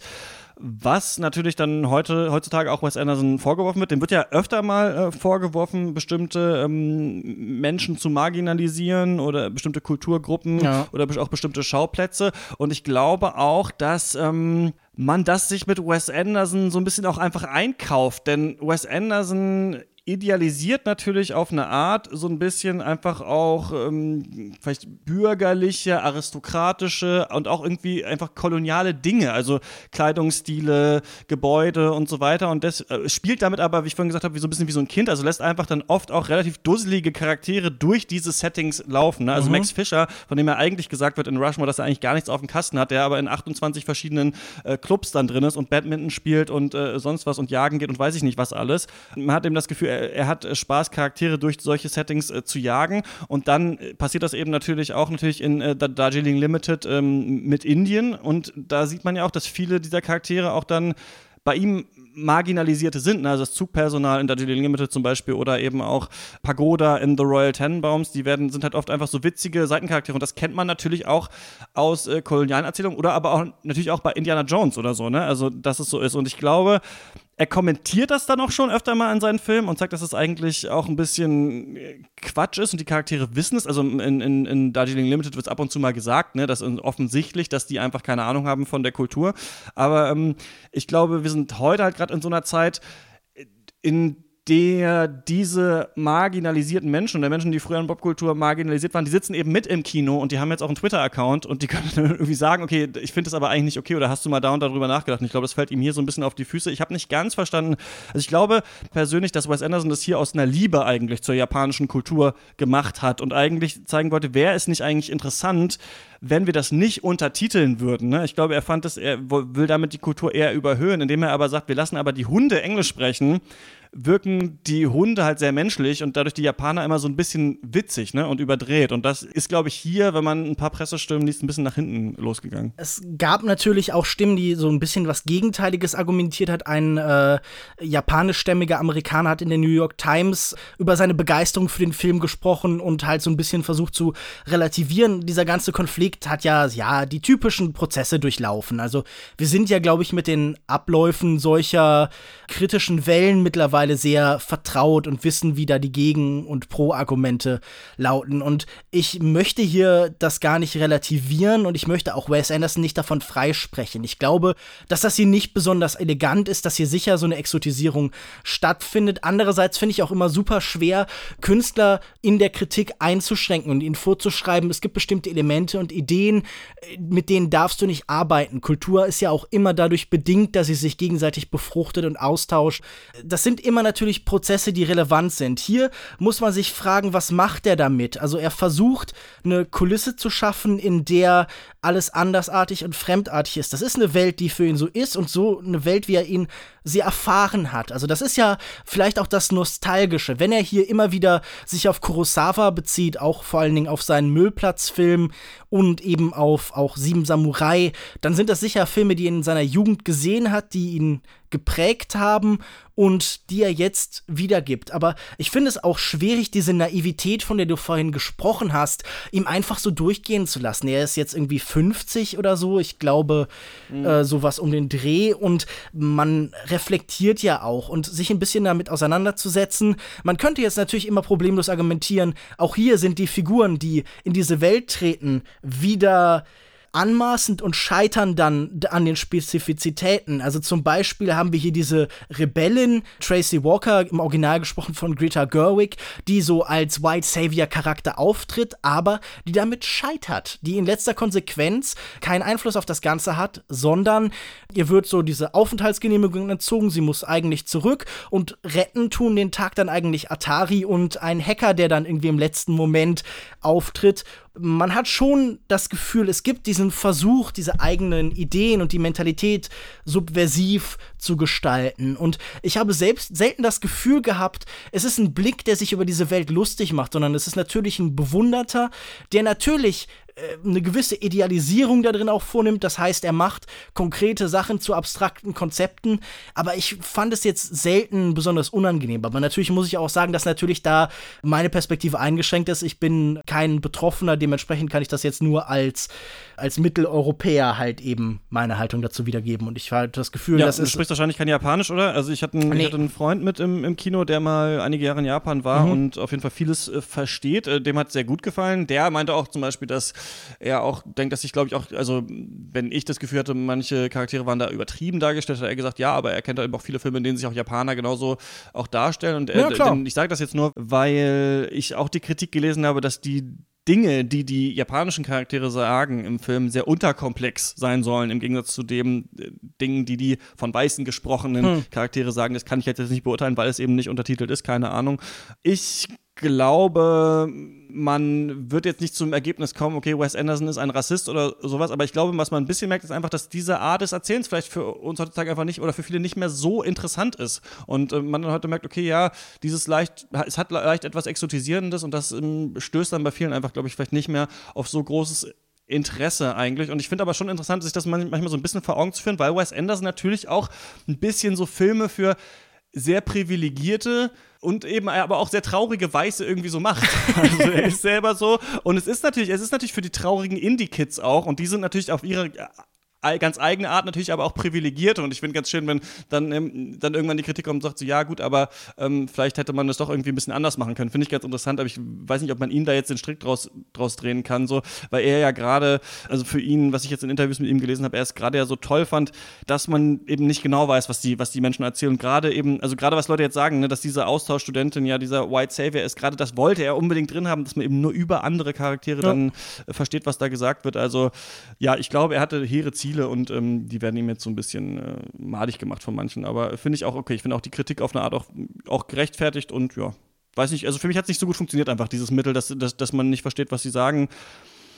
was natürlich dann heute, heutzutage auch Wes Anderson vorgeworfen wird. Dem wird ja öfter mal äh, vorgeworfen, bestimmte ähm, Menschen zu marginalisieren oder bestimmte Kulturgruppen ja. oder auch bestimmte Schauplätze. Und ich glaube auch, dass ähm, man das sich mit Wes Anderson so ein bisschen auch einfach einkauft. Denn Wes Anderson idealisiert natürlich auf eine Art so ein bisschen einfach auch ähm, vielleicht bürgerliche, aristokratische und auch irgendwie einfach koloniale Dinge, also Kleidungsstile, Gebäude und so weiter. Und das äh, spielt damit aber, wie ich vorhin gesagt habe, wie so ein bisschen wie so ein Kind, also lässt einfach dann oft auch relativ dusselige Charaktere durch diese Settings laufen. Ne? Also mhm. Max Fischer, von dem ja eigentlich gesagt wird in Rushmore, dass er eigentlich gar nichts auf dem Kasten hat, der aber in 28 verschiedenen äh, Clubs dann drin ist und Badminton spielt und äh, sonst was und jagen geht und weiß ich nicht was alles. Man hat eben das Gefühl, er, hat Spaß, Charaktere durch solche Settings äh, zu jagen. Und dann äh, passiert das eben natürlich auch natürlich in äh, Darjeeling Limited ähm, mit Indien. Und da sieht man ja auch, dass viele dieser Charaktere auch dann bei ihm marginalisierte sind, ne? also das Zugpersonal in Darjeeling Limited zum Beispiel oder eben auch Pagoda in The Royal Tenenbaums, die werden, sind halt oft einfach so witzige Seitencharaktere und das kennt man natürlich auch aus äh, kolonialen Erzählungen oder aber auch natürlich auch bei Indiana Jones oder so, ne? Also, dass es so ist und ich glaube, er kommentiert das dann auch schon öfter mal in seinen Filmen und sagt, dass es eigentlich auch ein bisschen äh, Quatsch ist und die Charaktere wissen es. Also in, in, in Darjeeling Limited wird es ab und zu mal gesagt, ne, dass offensichtlich, dass die einfach keine Ahnung haben von der Kultur. Aber ähm, ich glaube, wir sind heute halt gerade in so einer Zeit, in der diese marginalisierten Menschen der Menschen, die früher in Popkultur marginalisiert waren, die sitzen eben mit im Kino und die haben jetzt auch einen Twitter-Account und die können irgendwie sagen, okay, ich finde das aber eigentlich nicht okay oder hast du mal da und darüber nachgedacht? Und ich glaube, das fällt ihm hier so ein bisschen auf die Füße. Ich habe nicht ganz verstanden, also ich glaube persönlich, dass Wes Anderson das hier aus einer Liebe eigentlich zur japanischen Kultur gemacht hat und eigentlich zeigen wollte, wäre es nicht eigentlich interessant, wenn wir das nicht untertiteln würden. Ne? Ich glaube, er fand es, er will damit die Kultur eher überhöhen, indem er aber sagt, wir lassen aber die Hunde Englisch sprechen wirken die Hunde halt sehr menschlich und dadurch die Japaner immer so ein bisschen witzig ne, und überdreht. Und das ist, glaube ich, hier, wenn man ein paar Pressestimmen liest, ein bisschen nach hinten losgegangen. Es gab natürlich auch Stimmen, die so ein bisschen was Gegenteiliges argumentiert hat. Ein äh, japanischstämmiger Amerikaner hat in der New York Times über seine Begeisterung für den Film gesprochen und halt so ein bisschen versucht zu relativieren. Dieser ganze Konflikt hat ja, ja, die typischen Prozesse durchlaufen. Also wir sind ja, glaube ich, mit den Abläufen solcher kritischen Wellen mittlerweile sehr vertraut und wissen, wie da die Gegen- und Pro-Argumente lauten. Und ich möchte hier das gar nicht relativieren und ich möchte auch Wes Anderson nicht davon freisprechen. Ich glaube, dass das hier nicht besonders elegant ist, dass hier sicher so eine Exotisierung stattfindet. Andererseits finde ich auch immer super schwer, Künstler in der Kritik einzuschränken und ihnen vorzuschreiben, es gibt bestimmte Elemente und Ideen, äh, mit denen darfst du nicht arbeiten. Kultur ist ja auch immer dadurch bedingt, dass sie sich gegenseitig befruchtet und austauscht. Das sind immer natürlich Prozesse, die relevant sind. Hier muss man sich fragen, was macht er damit? Also er versucht, eine Kulisse zu schaffen, in der alles andersartig und fremdartig ist. Das ist eine Welt, die für ihn so ist und so eine Welt, wie er ihn sie erfahren hat. Also das ist ja vielleicht auch das Nostalgische. Wenn er hier immer wieder sich auf Kurosawa bezieht, auch vor allen Dingen auf seinen Müllplatzfilm und eben auf auch Sieben Samurai, dann sind das sicher Filme, die er in seiner Jugend gesehen hat, die ihn geprägt haben und die er jetzt wiedergibt. Aber ich finde es auch schwierig, diese Naivität, von der du vorhin gesprochen hast, ihm einfach so durchgehen zu lassen. Er ist jetzt irgendwie 50 oder so, ich glaube, mhm. äh, sowas um den Dreh und man reflektiert ja auch und sich ein bisschen damit auseinanderzusetzen. Man könnte jetzt natürlich immer problemlos argumentieren, auch hier sind die Figuren, die in diese Welt treten, wieder anmaßend und scheitern dann an den Spezifizitäten. Also zum Beispiel haben wir hier diese Rebellin, Tracy Walker, im Original gesprochen von Greta Gerwig, die so als White Savior-Charakter auftritt, aber die damit scheitert, die in letzter Konsequenz keinen Einfluss auf das Ganze hat, sondern ihr wird so diese Aufenthaltsgenehmigung entzogen, sie muss eigentlich zurück und retten tun den Tag dann eigentlich Atari und ein Hacker, der dann irgendwie im letzten Moment auftritt man hat schon das Gefühl, es gibt diesen Versuch, diese eigenen Ideen und die Mentalität subversiv zu gestalten. Und ich habe selbst selten das Gefühl gehabt, es ist ein Blick, der sich über diese Welt lustig macht, sondern es ist natürlich ein Bewunderter, der natürlich äh, eine gewisse Idealisierung da drin auch vornimmt. Das heißt, er macht konkrete Sachen zu abstrakten Konzepten. Aber ich fand es jetzt selten besonders unangenehm. Aber natürlich muss ich auch sagen, dass natürlich da meine Perspektive eingeschränkt ist. Ich bin kein Betroffener, dementsprechend kann ich das jetzt nur als, als Mitteleuropäer halt eben meine Haltung dazu wiedergeben. Und ich hatte das Gefühl, ja, dass es. Wahrscheinlich kein Japanisch, oder? Also ich hatte einen, nee. ich hatte einen Freund mit im, im Kino, der mal einige Jahre in Japan war mhm. und auf jeden Fall vieles äh, versteht. Äh, dem hat es sehr gut gefallen. Der meinte auch zum Beispiel, dass er auch denkt, dass ich glaube ich auch, also wenn ich das Gefühl hatte, manche Charaktere waren da übertrieben dargestellt, hat er gesagt, ja, aber er kennt halt eben auch viele Filme, in denen sich auch Japaner genauso auch darstellen. Und er, ja, ich sage das jetzt nur, weil ich auch die Kritik gelesen habe, dass die Dinge, die die japanischen Charaktere sagen im Film, sehr unterkomplex sein sollen, im Gegensatz zu den äh, Dingen, die die von Weißen gesprochenen hm. Charaktere sagen. Das kann ich jetzt nicht beurteilen, weil es eben nicht untertitelt ist, keine Ahnung. Ich glaube, man wird jetzt nicht zum Ergebnis kommen, okay, Wes Anderson ist ein Rassist oder sowas, aber ich glaube, was man ein bisschen merkt, ist einfach, dass diese Art des Erzählens vielleicht für uns heutzutage einfach nicht oder für viele nicht mehr so interessant ist. Und äh, man dann heute merkt, okay, ja, dieses leicht, es hat leicht etwas Exotisierendes und das ähm, stößt dann bei vielen einfach, glaube ich, vielleicht nicht mehr auf so großes Interesse eigentlich. Und ich finde aber schon interessant, sich das manchmal so ein bisschen vor Augen zu führen, weil Wes Anderson natürlich auch ein bisschen so Filme für sehr privilegierte und eben aber auch sehr traurige Weiße irgendwie so macht. Also er ist selber so. Und es ist natürlich, es ist natürlich für die traurigen Indie-Kids auch. Und die sind natürlich auf ihre ganz eigene Art natürlich aber auch privilegiert und ich finde ganz schön, wenn dann, ähm, dann irgendwann die Kritik kommt und sagt so, ja gut, aber ähm, vielleicht hätte man das doch irgendwie ein bisschen anders machen können. Finde ich ganz interessant, aber ich weiß nicht, ob man ihn da jetzt den Strick draus, draus drehen kann, so, weil er ja gerade, also für ihn, was ich jetzt in Interviews mit ihm gelesen habe, er es gerade ja so toll fand, dass man eben nicht genau weiß, was die, was die Menschen erzählen. Gerade eben, also gerade was Leute jetzt sagen, ne, dass diese Austauschstudentin ja dieser White Savior ist, gerade das wollte er unbedingt drin haben, dass man eben nur über andere Charaktere ja. dann äh, versteht, was da gesagt wird. Also ja, ich glaube, er hatte hehre Ziele Ziele und ähm, die werden ihm jetzt so ein bisschen äh, madig gemacht von manchen. Aber finde ich auch okay. Ich finde auch die Kritik auf eine Art auch, auch gerechtfertigt und ja, weiß nicht, also für mich hat es nicht so gut funktioniert, einfach dieses Mittel, dass, dass, dass man nicht versteht, was sie sagen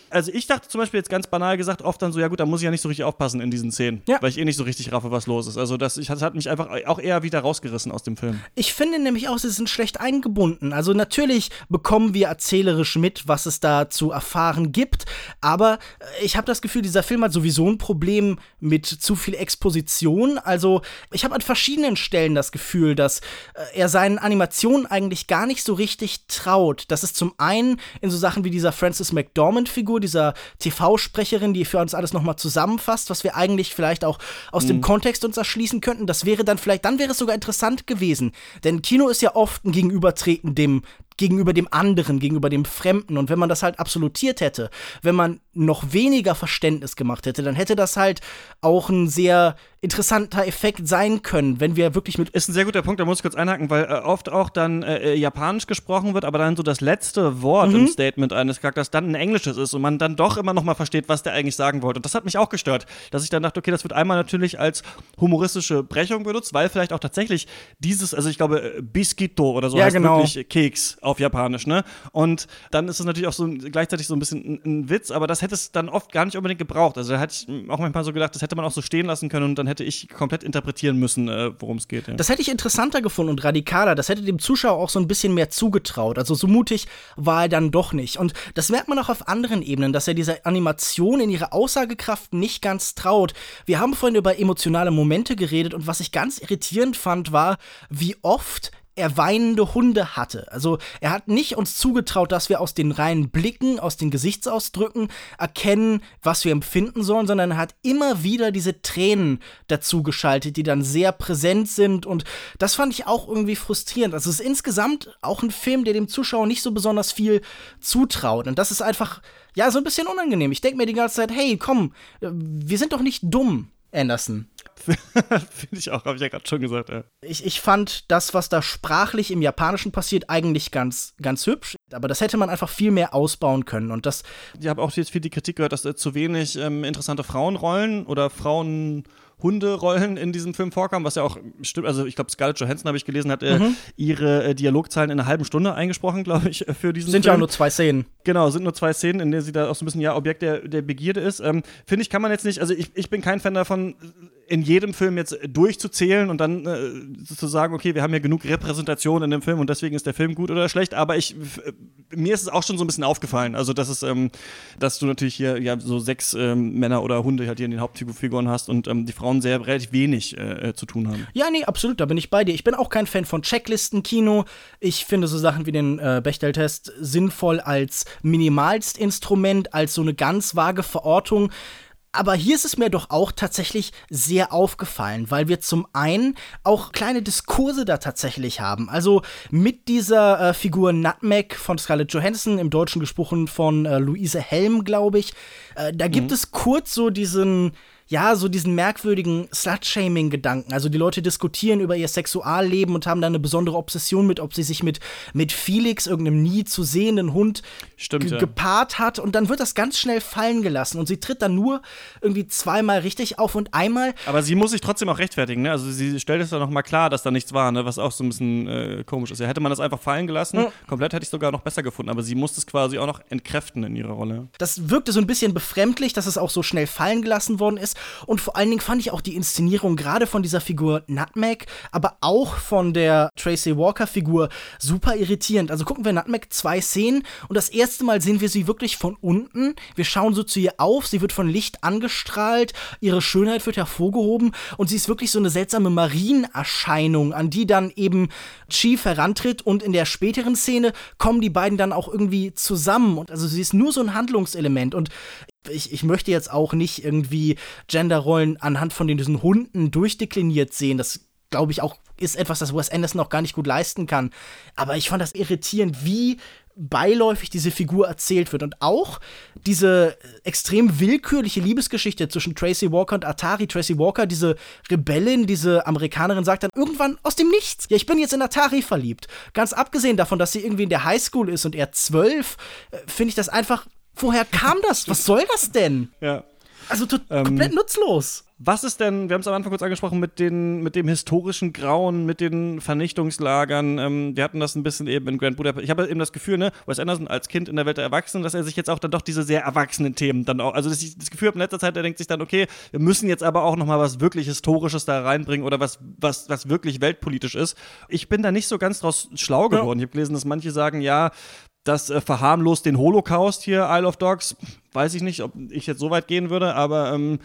also ich dachte zum Beispiel jetzt ganz banal gesagt oft dann so, ja gut, da muss ich ja nicht so richtig aufpassen in diesen Szenen, ja. weil ich eh nicht so richtig raffe, was los ist. Also das, ich, das hat mich einfach auch eher wieder rausgerissen aus dem Film. Ich finde nämlich auch, sie sind schlecht eingebunden. Also natürlich bekommen wir erzählerisch mit, was es da zu erfahren gibt, aber ich habe das Gefühl, dieser Film hat sowieso ein Problem mit zu viel Exposition. Also ich habe an verschiedenen Stellen das Gefühl, dass äh, er seinen Animationen eigentlich gar nicht so richtig traut. Das ist zum einen in so Sachen wie dieser Francis McDormand-Figur, Dieser TV-Sprecherin, die für uns alles nochmal zusammenfasst, was wir eigentlich vielleicht auch aus mhm. dem Kontext uns erschließen könnten. Das wäre dann vielleicht, dann wäre es sogar interessant gewesen. Denn Kino ist ja oft ein Gegenübertreten dem gegenüber dem anderen, gegenüber dem Fremden. Und wenn man das halt absolutiert hätte, wenn man noch weniger Verständnis gemacht hätte, dann hätte das halt auch ein sehr interessanter Effekt sein können, wenn wir wirklich mit. Ist ein sehr guter Punkt, da muss ich kurz einhaken, weil äh, oft auch dann äh, äh Japanisch gesprochen wird, aber dann so das letzte Wort mhm. im Statement eines Charakters dann ein englisches ist und man dann doch immer noch mal versteht, was der eigentlich sagen wollte. Und das hat mich auch gestört, dass ich dann dachte, okay, das wird einmal natürlich als humoristische Brechung benutzt, weil vielleicht auch tatsächlich dieses, also ich glaube, äh, Biscuito oder so ja, heißt genau. wirklich Keks auf Japanisch, ne? Und dann ist es natürlich auch so gleichzeitig so ein bisschen ein, ein Witz, aber das hätte es dann oft gar nicht unbedingt gebraucht. Also da hätte ich auch manchmal so gedacht, das hätte man auch so stehen lassen können und dann hätte ich komplett interpretieren müssen, äh, worum es geht. Ja. Das hätte ich interessanter gefunden und radikaler. Das hätte dem Zuschauer auch so ein bisschen mehr zugetraut. Also so mutig war er dann doch nicht. Und das merkt man auch auf anderen Ebenen, dass er dieser Animation in ihrer Aussagekraft nicht ganz traut. Wir haben vorhin über emotionale Momente geredet und was ich ganz irritierend fand, war, wie oft er weinende Hunde hatte. Also er hat nicht uns zugetraut, dass wir aus den reinen Blicken, aus den Gesichtsausdrücken erkennen, was wir empfinden sollen, sondern er hat immer wieder diese Tränen dazu geschaltet, die dann sehr präsent sind und das fand ich auch irgendwie frustrierend. Also es ist insgesamt auch ein Film, der dem Zuschauer nicht so besonders viel zutraut und das ist einfach ja so ein bisschen unangenehm. Ich denke mir die ganze Zeit, hey, komm, wir sind doch nicht dumm, Anderson. Finde ich auch, habe ich ja gerade schon gesagt. Ja. Ich, ich fand das, was da sprachlich im Japanischen passiert, eigentlich ganz, ganz hübsch. Aber das hätte man einfach viel mehr ausbauen können. Und das. Ich habe auch jetzt viel die Kritik gehört, dass äh, zu wenig ähm, interessante Frauenrollen oder Frauen. Hunderollen in diesem Film vorkamen, was ja auch stimmt. Also ich glaube, Scarlett Johansson habe ich gelesen, hat äh, mhm. ihre äh, Dialogzeilen in einer halben Stunde eingesprochen, glaube ich, für diesen sind Film. Sind ja auch nur zwei Szenen. Genau, sind nur zwei Szenen, in denen sie da auch so ein bisschen ja Objekt der, der Begierde ist. Ähm, Finde ich, kann man jetzt nicht. Also ich, ich bin kein Fan davon, in jedem Film jetzt durchzuzählen und dann äh, zu sagen, okay, wir haben ja genug Repräsentation in dem Film und deswegen ist der Film gut oder schlecht. Aber ich, mir ist es auch schon so ein bisschen aufgefallen. Also, dass es, ähm, dass du natürlich hier ja so sechs ähm, Männer oder Hunde halt hier in den Hauptfiguren hast und ähm, die Frauen sehr relativ wenig äh, zu tun haben. Ja, nee, absolut, da bin ich bei dir. Ich bin auch kein Fan von Checklisten-Kino. Ich finde so Sachen wie den äh, Bechtel-Test sinnvoll als Minimalstinstrument, als so eine ganz vage Verortung. Aber hier ist es mir doch auch tatsächlich sehr aufgefallen, weil wir zum einen auch kleine Diskurse da tatsächlich haben. Also mit dieser äh, Figur Nutmeg von Scarlett Johansson, im Deutschen gesprochen von äh, Luise Helm, glaube ich. Äh, da gibt mhm. es kurz so diesen ja, so diesen merkwürdigen Slut-Shaming-Gedanken. Also die Leute diskutieren über ihr Sexualleben und haben da eine besondere Obsession mit, ob sie sich mit, mit Felix, irgendeinem nie zu sehenden Hund, Stimmt, ja. gepaart hat. Und dann wird das ganz schnell fallen gelassen. Und sie tritt dann nur irgendwie zweimal richtig auf und einmal. Aber sie muss sich trotzdem auch rechtfertigen, ne? Also sie stellt es dann nochmal klar, dass da nichts war, ne? Was auch so ein bisschen äh, komisch ist. Ja, hätte man das einfach fallen gelassen, mhm. komplett hätte ich sogar noch besser gefunden. Aber sie muss es quasi auch noch entkräften in ihrer Rolle. Das wirkte so ein bisschen befremdlich, dass es auch so schnell fallen gelassen worden ist. Und vor allen Dingen fand ich auch die Inszenierung gerade von dieser Figur Nutmeg, aber auch von der Tracy Walker-Figur super irritierend. Also gucken wir Nutmeg zwei Szenen und das erste Mal sehen wir sie wirklich von unten. Wir schauen so zu ihr auf, sie wird von Licht angestrahlt, ihre Schönheit wird hervorgehoben und sie ist wirklich so eine seltsame Marienerscheinung, an die dann eben Chief herantritt und in der späteren Szene kommen die beiden dann auch irgendwie zusammen und also sie ist nur so ein Handlungselement und ich, ich möchte jetzt auch nicht irgendwie Genderrollen anhand von diesen Hunden durchdekliniert sehen. Das glaube ich auch ist etwas, das Wes Anderson auch gar nicht gut leisten kann. Aber ich fand das irritierend, wie beiläufig diese Figur erzählt wird und auch diese extrem willkürliche Liebesgeschichte zwischen Tracy Walker und Atari. Tracy Walker, diese Rebellin, diese Amerikanerin, sagt dann irgendwann aus dem Nichts, ja, ich bin jetzt in Atari verliebt. Ganz abgesehen davon, dass sie irgendwie in der Highschool ist und er zwölf, äh, finde ich das einfach Woher kam das? Was soll das denn? Ja. Also ähm, komplett nutzlos. Was ist denn, wir haben es am Anfang kurz angesprochen, mit, den, mit dem historischen Grauen, mit den Vernichtungslagern. Ähm, wir hatten das ein bisschen eben in Grand Budapest. Ich habe eben das Gefühl, ne, Wes Anderson als Kind in der Welt der Erwachsenen, dass er sich jetzt auch dann doch diese sehr erwachsenen Themen dann auch, also dass ich das Gefühl habe in letzter Zeit, er denkt sich dann, okay, wir müssen jetzt aber auch noch mal was wirklich Historisches da reinbringen oder was, was, was wirklich weltpolitisch ist. Ich bin da nicht so ganz draus schlau geworden. Ja. Ich habe gelesen, dass manche sagen, ja, das äh, verharmlost den Holocaust hier, Isle of Dogs. Weiß ich nicht, ob ich jetzt so weit gehen würde, aber ähm,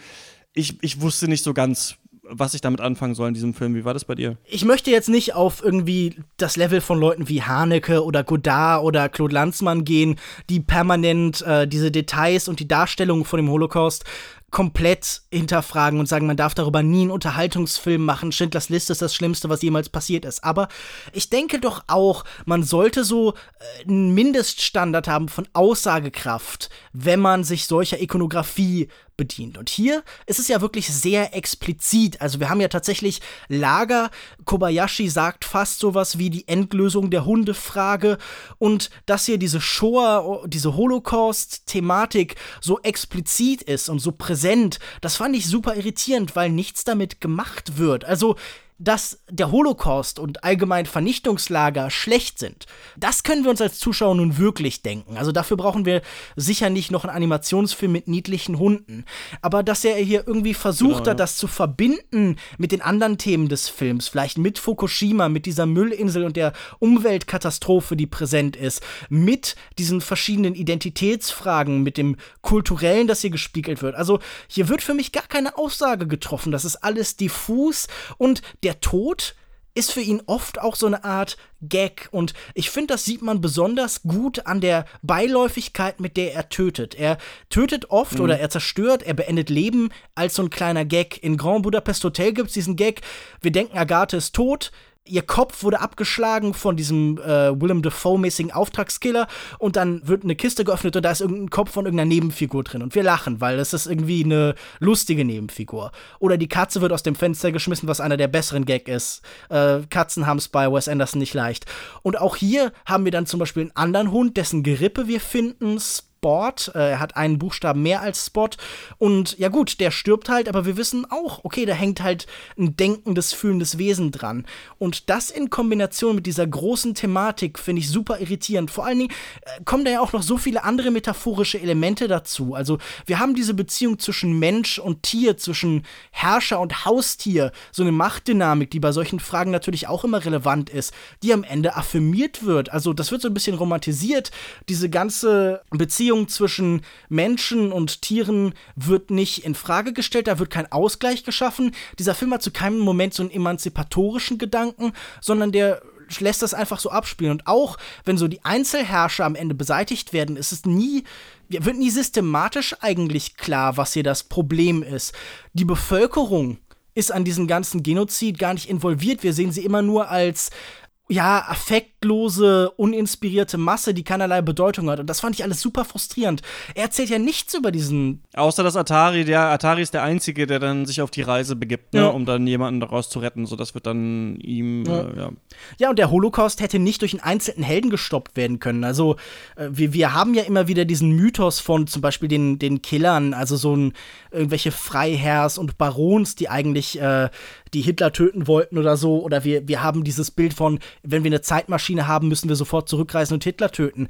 ich, ich wusste nicht so ganz, was ich damit anfangen soll in diesem Film. Wie war das bei dir? Ich möchte jetzt nicht auf irgendwie das Level von Leuten wie Haneke oder Godard oder Claude Lanzmann gehen, die permanent äh, diese Details und die Darstellung von dem Holocaust komplett hinterfragen und sagen, man darf darüber nie einen Unterhaltungsfilm machen. Schindlers Liste ist das Schlimmste, was jemals passiert ist. Aber ich denke doch auch, man sollte so äh, einen Mindeststandard haben von Aussagekraft, wenn man sich solcher Ikonografie bedient. Und hier ist es ja wirklich sehr explizit. Also wir haben ja tatsächlich Lager. Kobayashi sagt fast sowas wie die Endlösung der Hundefrage. Und dass hier diese Shoah, diese Holocaust-Thematik so explizit ist und so präsent, das fand ich super irritierend, weil nichts damit gemacht wird. Also dass der Holocaust und allgemein Vernichtungslager schlecht sind. Das können wir uns als Zuschauer nun wirklich denken. Also dafür brauchen wir sicher nicht noch einen Animationsfilm mit niedlichen Hunden. Aber dass er hier irgendwie versucht genau, hat, das zu verbinden mit den anderen Themen des Films, vielleicht mit Fukushima, mit dieser Müllinsel und der Umweltkatastrophe, die präsent ist, mit diesen verschiedenen Identitätsfragen, mit dem kulturellen, das hier gespiegelt wird. Also hier wird für mich gar keine Aussage getroffen. Das ist alles diffus und der Tod ist für ihn oft auch so eine Art Gag. Und ich finde, das sieht man besonders gut an der Beiläufigkeit, mit der er tötet. Er tötet oft mhm. oder er zerstört, er beendet Leben als so ein kleiner Gag. In Grand Budapest Hotel gibt es diesen Gag, wir denken, Agathe ist tot, ihr Kopf wurde abgeschlagen von diesem äh, Willem Dafoe-mäßigen Auftragskiller und dann wird eine Kiste geöffnet und da ist irgendein Kopf von irgendeiner Nebenfigur drin und wir lachen, weil das ist irgendwie eine lustige Nebenfigur. Oder die Katze wird aus dem Fenster geschmissen, was einer der besseren Gag ist. Äh, Katzen haben es bei Wes Anderson nicht leicht. Und auch hier haben wir dann zum Beispiel einen anderen Hund, dessen Gerippe wir finden, Sport. Äh, er hat einen Buchstaben mehr als Spot. Und ja gut, der stirbt halt, aber wir wissen auch, okay, da hängt halt ein denkendes, fühlendes Wesen dran. Und das in Kombination mit dieser großen Thematik finde ich super irritierend. Vor allen Dingen äh, kommen da ja auch noch so viele andere metaphorische Elemente dazu. Also wir haben diese Beziehung zwischen Mensch und Tier, zwischen Herrscher und Haustier, so eine Machtdynamik, die bei solchen Fragen natürlich auch immer relevant ist, die am Ende affirmiert wird. Also das wird so ein bisschen romantisiert, diese ganze Beziehung Beziehung zwischen Menschen und Tieren wird nicht in Frage gestellt, da wird kein Ausgleich geschaffen. Dieser Film hat zu keinem Moment so einen emanzipatorischen Gedanken, sondern der lässt das einfach so abspielen. Und auch wenn so die Einzelherrscher am Ende beseitigt werden, ist es nie, wird nie systematisch eigentlich klar, was hier das Problem ist. Die Bevölkerung ist an diesem ganzen Genozid gar nicht involviert. Wir sehen sie immer nur als ja, affektlose, uninspirierte Masse, die keinerlei Bedeutung hat. Und das fand ich alles super frustrierend. Er erzählt ja nichts über diesen. Außer dass Atari, der Atari ist der Einzige, der dann sich auf die Reise begibt, ne, ja. um dann jemanden daraus zu retten. So, das wird dann ihm, ja. Äh, ja. Ja, und der Holocaust hätte nicht durch einen einzelnen Helden gestoppt werden können. Also, äh, wir, wir haben ja immer wieder diesen Mythos von zum Beispiel den, den Killern, also so ein, irgendwelche Freiherrs und Barons, die eigentlich äh, die Hitler töten wollten oder so. Oder wir, wir haben dieses Bild von, wenn wir eine Zeitmaschine haben, müssen wir sofort zurückreisen und Hitler töten.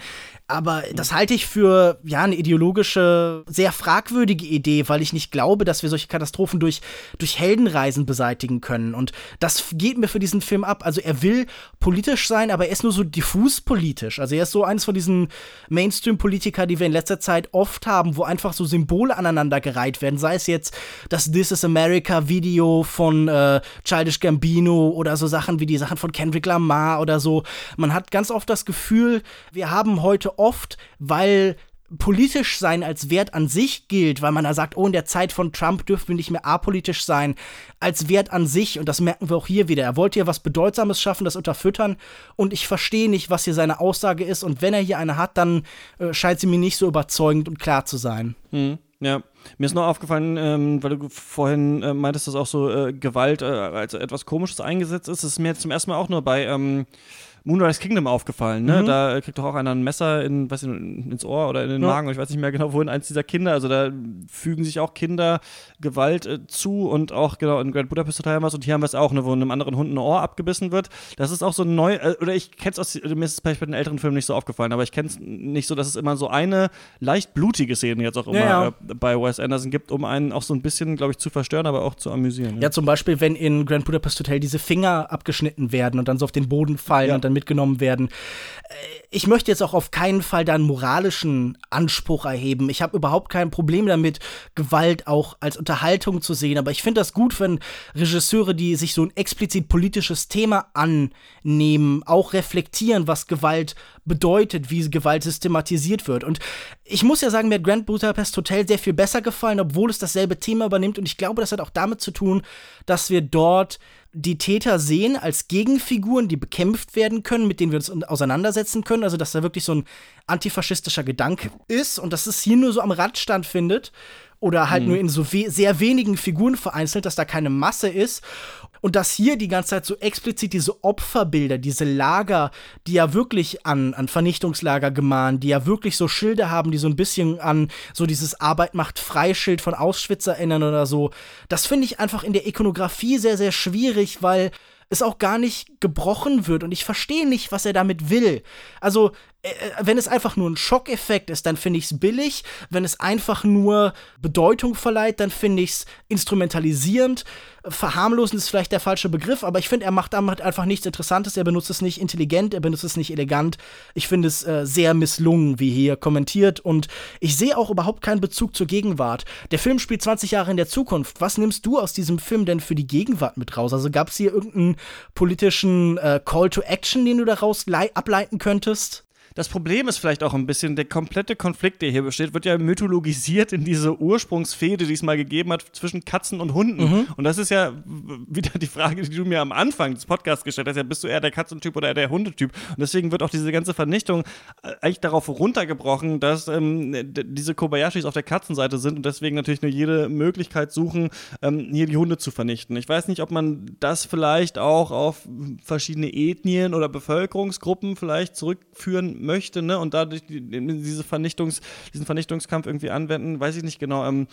Aber das halte ich für ja eine ideologische, sehr fragwürdige Idee, weil ich nicht glaube, dass wir solche Katastrophen durch, durch Heldenreisen beseitigen können. Und das geht mir für diesen Film ab. Also er will politisch sein, aber er ist nur so diffus politisch. Also er ist so eins von diesen Mainstream-Politiker, die wir in letzter Zeit oft haben, wo einfach so Symbole aneinandergereiht werden. Sei es jetzt das This is America Video von äh, Childish Gambino oder so Sachen wie die Sachen von Kendrick Lamar oder so. Man hat ganz oft das Gefühl, wir haben heute oft, weil politisch sein als Wert an sich gilt, weil man da sagt, oh, in der Zeit von Trump dürfen wir nicht mehr apolitisch sein, als Wert an sich, und das merken wir auch hier wieder. Er wollte hier was Bedeutsames schaffen, das unterfüttern, und ich verstehe nicht, was hier seine Aussage ist, und wenn er hier eine hat, dann äh, scheint sie mir nicht so überzeugend und klar zu sein. Hm, ja. Mir ist noch aufgefallen, ähm, weil du vorhin äh, meintest, dass auch so äh, Gewalt äh, als etwas Komisches eingesetzt ist. Das ist mir jetzt zum ersten Mal auch nur bei ähm, Moonrise Kingdom aufgefallen, ne? Mhm. Da kriegt doch auch einer ein Messer in, weiß ich, ins Ohr oder in den ja. Magen, ich weiß nicht mehr genau, wohin, eins dieser Kinder. Also da fügen sich auch Kinder Gewalt äh, zu und auch genau in Grand Budapest Hotel haben wir es und hier haben wir es auch, ne, wo einem anderen Hund ein Ohr abgebissen wird. Das ist auch so neu, äh, oder ich kenne es aus, mir ist es vielleicht bei den älteren Filmen nicht so aufgefallen, aber ich kenne es nicht so, dass es immer so eine leicht blutige Szene jetzt auch immer ja, ja. Äh, bei Wes Anderson gibt, um einen auch so ein bisschen, glaube ich, zu verstören, aber auch zu amüsieren. Ja, zum Beispiel, wenn in Grand Budapest Hotel diese Finger abgeschnitten werden und dann so auf den Boden fallen und dann dann mitgenommen werden. Äh, ich möchte jetzt auch auf keinen Fall da einen moralischen Anspruch erheben. Ich habe überhaupt kein Problem damit, Gewalt auch als Unterhaltung zu sehen. Aber ich finde das gut, wenn Regisseure, die sich so ein explizit politisches Thema annehmen, auch reflektieren, was Gewalt bedeutet, wie Gewalt systematisiert wird. Und ich muss ja sagen, mir hat Grand Budapest Hotel sehr viel besser gefallen, obwohl es dasselbe Thema übernimmt. Und ich glaube, das hat auch damit zu tun, dass wir dort die Täter sehen als Gegenfiguren, die bekämpft werden können, mit denen wir uns auseinandersetzen können. Also, dass da wirklich so ein antifaschistischer Gedanke ist und dass es hier nur so am Rand stattfindet oder halt mhm. nur in so we sehr wenigen Figuren vereinzelt, dass da keine Masse ist. Und dass hier die ganze Zeit so explizit diese Opferbilder, diese Lager, die ja wirklich an, an Vernichtungslager gemahnen, die ja wirklich so Schilder haben, die so ein bisschen an so dieses Arbeit macht Freischild von Auschwitz erinnern oder so. Das finde ich einfach in der Ikonografie sehr, sehr schwierig, weil es auch gar nicht gebrochen wird und ich verstehe nicht, was er damit will. Also wenn es einfach nur ein Schockeffekt ist, dann finde ich es billig. Wenn es einfach nur Bedeutung verleiht, dann finde ich es instrumentalisierend. Verharmlosen ist vielleicht der falsche Begriff, aber ich finde, er macht damit einfach nichts Interessantes. Er benutzt es nicht intelligent, er benutzt es nicht elegant. Ich finde es äh, sehr misslungen, wie hier kommentiert. Und ich sehe auch überhaupt keinen Bezug zur Gegenwart. Der Film spielt 20 Jahre in der Zukunft. Was nimmst du aus diesem Film denn für die Gegenwart mit raus? Also gab es hier irgendeinen politischen äh, Call to Action, den du daraus ableiten könntest? Das Problem ist vielleicht auch ein bisschen, der komplette Konflikt, der hier besteht, wird ja mythologisiert in diese Ursprungsfehde, die es mal gegeben hat zwischen Katzen und Hunden. Mhm. Und das ist ja wieder die Frage, die du mir am Anfang des Podcasts gestellt hast. Ja, bist du eher der Katzentyp oder eher der Hundetyp? Und deswegen wird auch diese ganze Vernichtung äh, eigentlich darauf runtergebrochen, dass ähm, diese Kobayashis auf der Katzenseite sind und deswegen natürlich nur jede Möglichkeit suchen, ähm, hier die Hunde zu vernichten. Ich weiß nicht, ob man das vielleicht auch auf verschiedene Ethnien oder Bevölkerungsgruppen vielleicht zurückführen möchte ne, und dadurch diese Vernichtungs, diesen Vernichtungskampf irgendwie anwenden, weiß ich nicht genau. Ähm,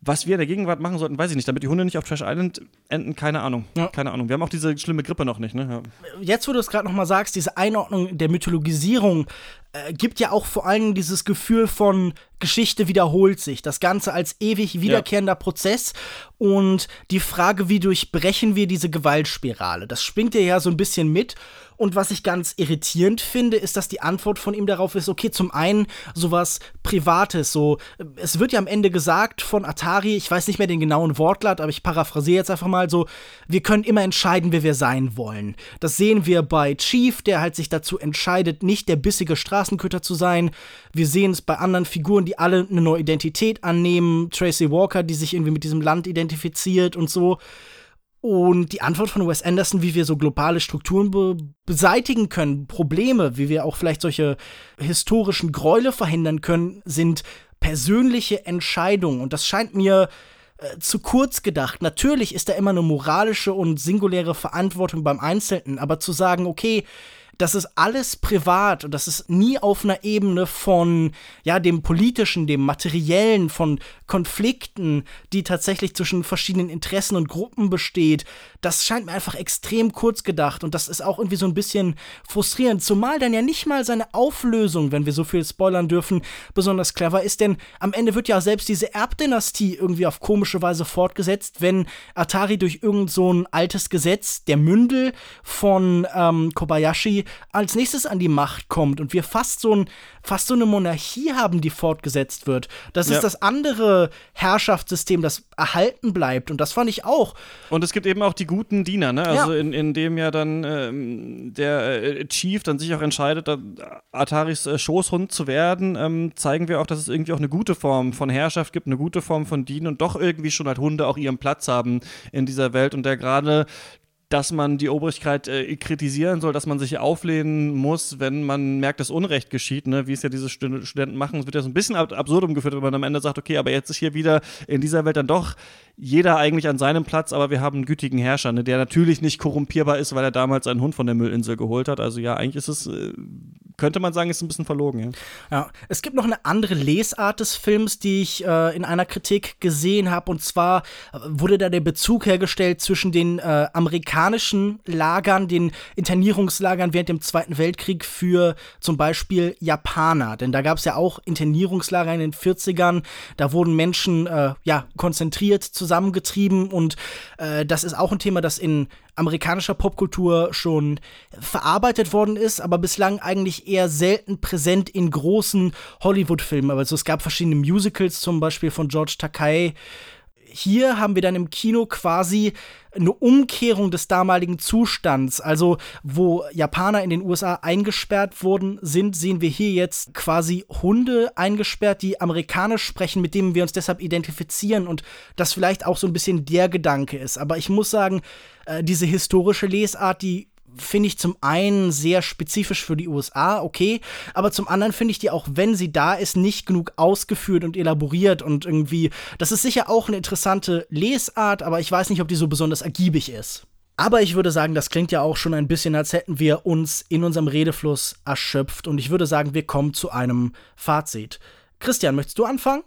was wir in der Gegenwart machen sollten, weiß ich nicht. Damit die Hunde nicht auf Trash Island enden, keine Ahnung. Ja. Keine Ahnung. Wir haben auch diese schlimme Grippe noch nicht. Ne? Ja. Jetzt, wo du es gerade noch mal sagst, diese Einordnung der Mythologisierung äh, gibt ja auch vor allem dieses Gefühl von Geschichte wiederholt sich. Das Ganze als ewig wiederkehrender ja. Prozess und die Frage, wie durchbrechen wir diese Gewaltspirale. Das springt ja ja so ein bisschen mit. Und was ich ganz irritierend finde, ist, dass die Antwort von ihm darauf ist, okay, zum einen sowas Privates, so, es wird ja am Ende gesagt von Atari, ich weiß nicht mehr den genauen Wortlaut, aber ich paraphrasiere jetzt einfach mal so, wir können immer entscheiden, wer wir sein wollen. Das sehen wir bei Chief, der halt sich dazu entscheidet, nicht der bissige Straßenköter zu sein. Wir sehen es bei anderen Figuren, die alle eine neue Identität annehmen. Tracy Walker, die sich irgendwie mit diesem Land identifiziert und so. Und die Antwort von Wes Anderson, wie wir so globale Strukturen be beseitigen können, Probleme, wie wir auch vielleicht solche historischen Gräule verhindern können, sind persönliche Entscheidungen. Und das scheint mir äh, zu kurz gedacht. Natürlich ist da immer eine moralische und singuläre Verantwortung beim Einzelnen, aber zu sagen, okay, das ist alles privat und das ist nie auf einer Ebene von, ja, dem politischen, dem materiellen, von Konflikten, die tatsächlich zwischen verschiedenen Interessen und Gruppen besteht. Das scheint mir einfach extrem kurz gedacht und das ist auch irgendwie so ein bisschen frustrierend, zumal dann ja nicht mal seine Auflösung, wenn wir so viel spoilern dürfen, besonders clever ist, denn am Ende wird ja selbst diese Erbdynastie irgendwie auf komische Weise fortgesetzt, wenn Atari durch irgend so ein altes Gesetz, der Mündel von ähm, Kobayashi, als nächstes an die Macht kommt und wir fast so, ein, fast so eine Monarchie haben, die fortgesetzt wird. Das ja. ist das andere Herrschaftssystem, das erhalten bleibt. Und das fand ich auch. Und es gibt eben auch die guten Diener, ne? Also ja. in, in dem ja dann ähm, der äh, Chief dann sich auch entscheidet, Ataris äh, Schoßhund zu werden, ähm, zeigen wir auch, dass es irgendwie auch eine gute Form von Herrschaft gibt, eine gute Form von Dienen und doch irgendwie schon halt Hunde auch ihren Platz haben in dieser Welt und der gerade dass man die Obrigkeit äh, kritisieren soll, dass man sich auflehnen muss, wenn man merkt, dass Unrecht geschieht, ne? wie es ja diese Stud Studenten machen. Es wird ja so ein bisschen ab absurdum geführt, wenn man am Ende sagt, okay, aber jetzt ist hier wieder in dieser Welt dann doch jeder eigentlich an seinem Platz, aber wir haben einen gütigen Herrscher, ne? der natürlich nicht korrumpierbar ist, weil er damals einen Hund von der Müllinsel geholt hat. Also ja, eigentlich ist es, äh, könnte man sagen, ist ein bisschen verlogen. Ja. ja, es gibt noch eine andere Lesart des Films, die ich äh, in einer Kritik gesehen habe, und zwar äh, wurde da der Bezug hergestellt zwischen den äh, amerikanischen Lagern, den Internierungslagern während dem Zweiten Weltkrieg für zum Beispiel Japaner. Denn da gab es ja auch Internierungslager in den 40ern. Da wurden Menschen äh, ja, konzentriert zusammengetrieben und äh, das ist auch ein Thema, das in amerikanischer Popkultur schon verarbeitet worden ist, aber bislang eigentlich eher selten präsent in großen Hollywood-Filmen. Also es gab verschiedene Musicals, zum Beispiel von George Takei, hier haben wir dann im Kino quasi eine Umkehrung des damaligen Zustands. Also, wo Japaner in den USA eingesperrt worden sind, sehen wir hier jetzt quasi Hunde eingesperrt, die amerikanisch sprechen, mit denen wir uns deshalb identifizieren und das vielleicht auch so ein bisschen der Gedanke ist. Aber ich muss sagen, äh, diese historische Lesart, die finde ich zum einen sehr spezifisch für die USA, okay, aber zum anderen finde ich die auch, wenn sie da ist, nicht genug ausgeführt und elaboriert und irgendwie, das ist sicher auch eine interessante Lesart, aber ich weiß nicht, ob die so besonders ergiebig ist. Aber ich würde sagen, das klingt ja auch schon ein bisschen, als hätten wir uns in unserem Redefluss erschöpft und ich würde sagen, wir kommen zu einem Fazit. Christian, möchtest du anfangen?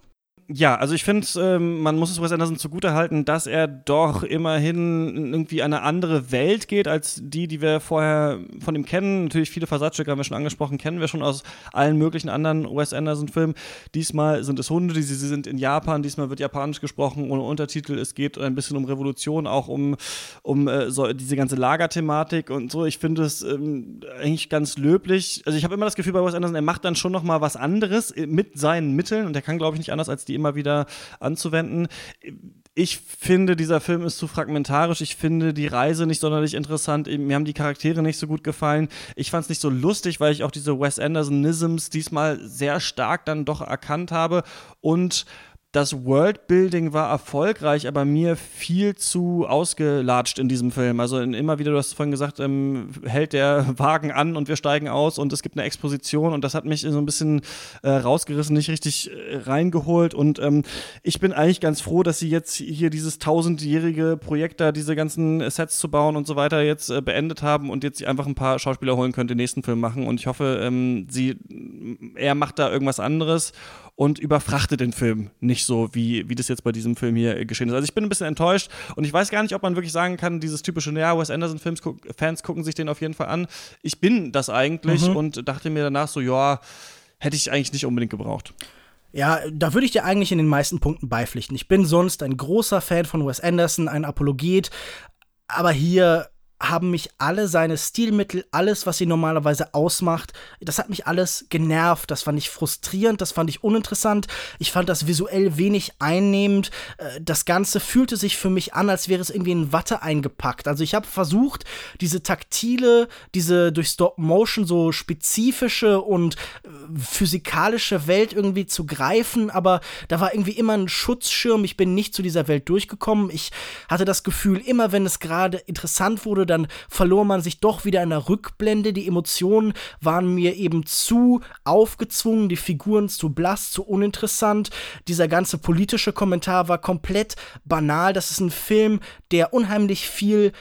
Ja, also ich finde, ähm, man muss es Wes Anderson zugutehalten, dass er doch immerhin irgendwie eine andere Welt geht als die, die wir vorher von ihm kennen. Natürlich viele Versatzstücke haben wir schon angesprochen, kennen wir schon aus allen möglichen anderen Wes Anderson-Filmen. Diesmal sind es Hunde, die, sie sind in Japan, diesmal wird Japanisch gesprochen ohne Untertitel. Es geht ein bisschen um Revolution, auch um, um äh, so, diese ganze Lagerthematik und so. Ich finde es ähm, eigentlich ganz löblich. Also ich habe immer das Gefühl bei Wes Anderson, er macht dann schon noch mal was anderes äh, mit seinen Mitteln und er kann, glaube ich, nicht anders als die immer wieder anzuwenden. Ich finde, dieser Film ist zu fragmentarisch. Ich finde die Reise nicht sonderlich interessant. Mir haben die Charaktere nicht so gut gefallen. Ich fand es nicht so lustig, weil ich auch diese Wes Anderson-Nisms diesmal sehr stark dann doch erkannt habe. Und das Worldbuilding war erfolgreich, aber mir viel zu ausgelatscht in diesem Film. Also immer wieder, du hast vorhin gesagt, ähm, hält der Wagen an und wir steigen aus und es gibt eine Exposition und das hat mich so ein bisschen äh, rausgerissen, nicht richtig äh, reingeholt. Und ähm, ich bin eigentlich ganz froh, dass sie jetzt hier dieses tausendjährige Projekt da, diese ganzen Sets zu bauen und so weiter jetzt äh, beendet haben und jetzt einfach ein paar Schauspieler holen können, den nächsten Film machen. Und ich hoffe, ähm, sie, er macht da irgendwas anderes und überfrachtet den Film nicht so, wie, wie das jetzt bei diesem Film hier geschehen ist. Also ich bin ein bisschen enttäuscht und ich weiß gar nicht, ob man wirklich sagen kann, dieses typische, naja, Wes Anderson-Films, Fans gucken sich den auf jeden Fall an. Ich bin das eigentlich mhm. und dachte mir danach so, ja, hätte ich eigentlich nicht unbedingt gebraucht. Ja, da würde ich dir eigentlich in den meisten Punkten beipflichten. Ich bin sonst ein großer Fan von Wes Anderson, ein Apologet, aber hier haben mich alle seine Stilmittel, alles, was sie normalerweise ausmacht, das hat mich alles genervt. Das fand ich frustrierend, das fand ich uninteressant. Ich fand das visuell wenig einnehmend. Äh, das Ganze fühlte sich für mich an, als wäre es irgendwie in Watte eingepackt. Also ich habe versucht, diese taktile, diese durch Stop Motion so spezifische und äh, physikalische Welt irgendwie zu greifen, aber da war irgendwie immer ein Schutzschirm. Ich bin nicht zu dieser Welt durchgekommen. Ich hatte das Gefühl, immer wenn es gerade interessant wurde, dann verlor man sich doch wieder in der Rückblende. Die Emotionen waren mir eben zu aufgezwungen, die Figuren zu blass, zu uninteressant. Dieser ganze politische Kommentar war komplett banal. Das ist ein Film, der unheimlich viel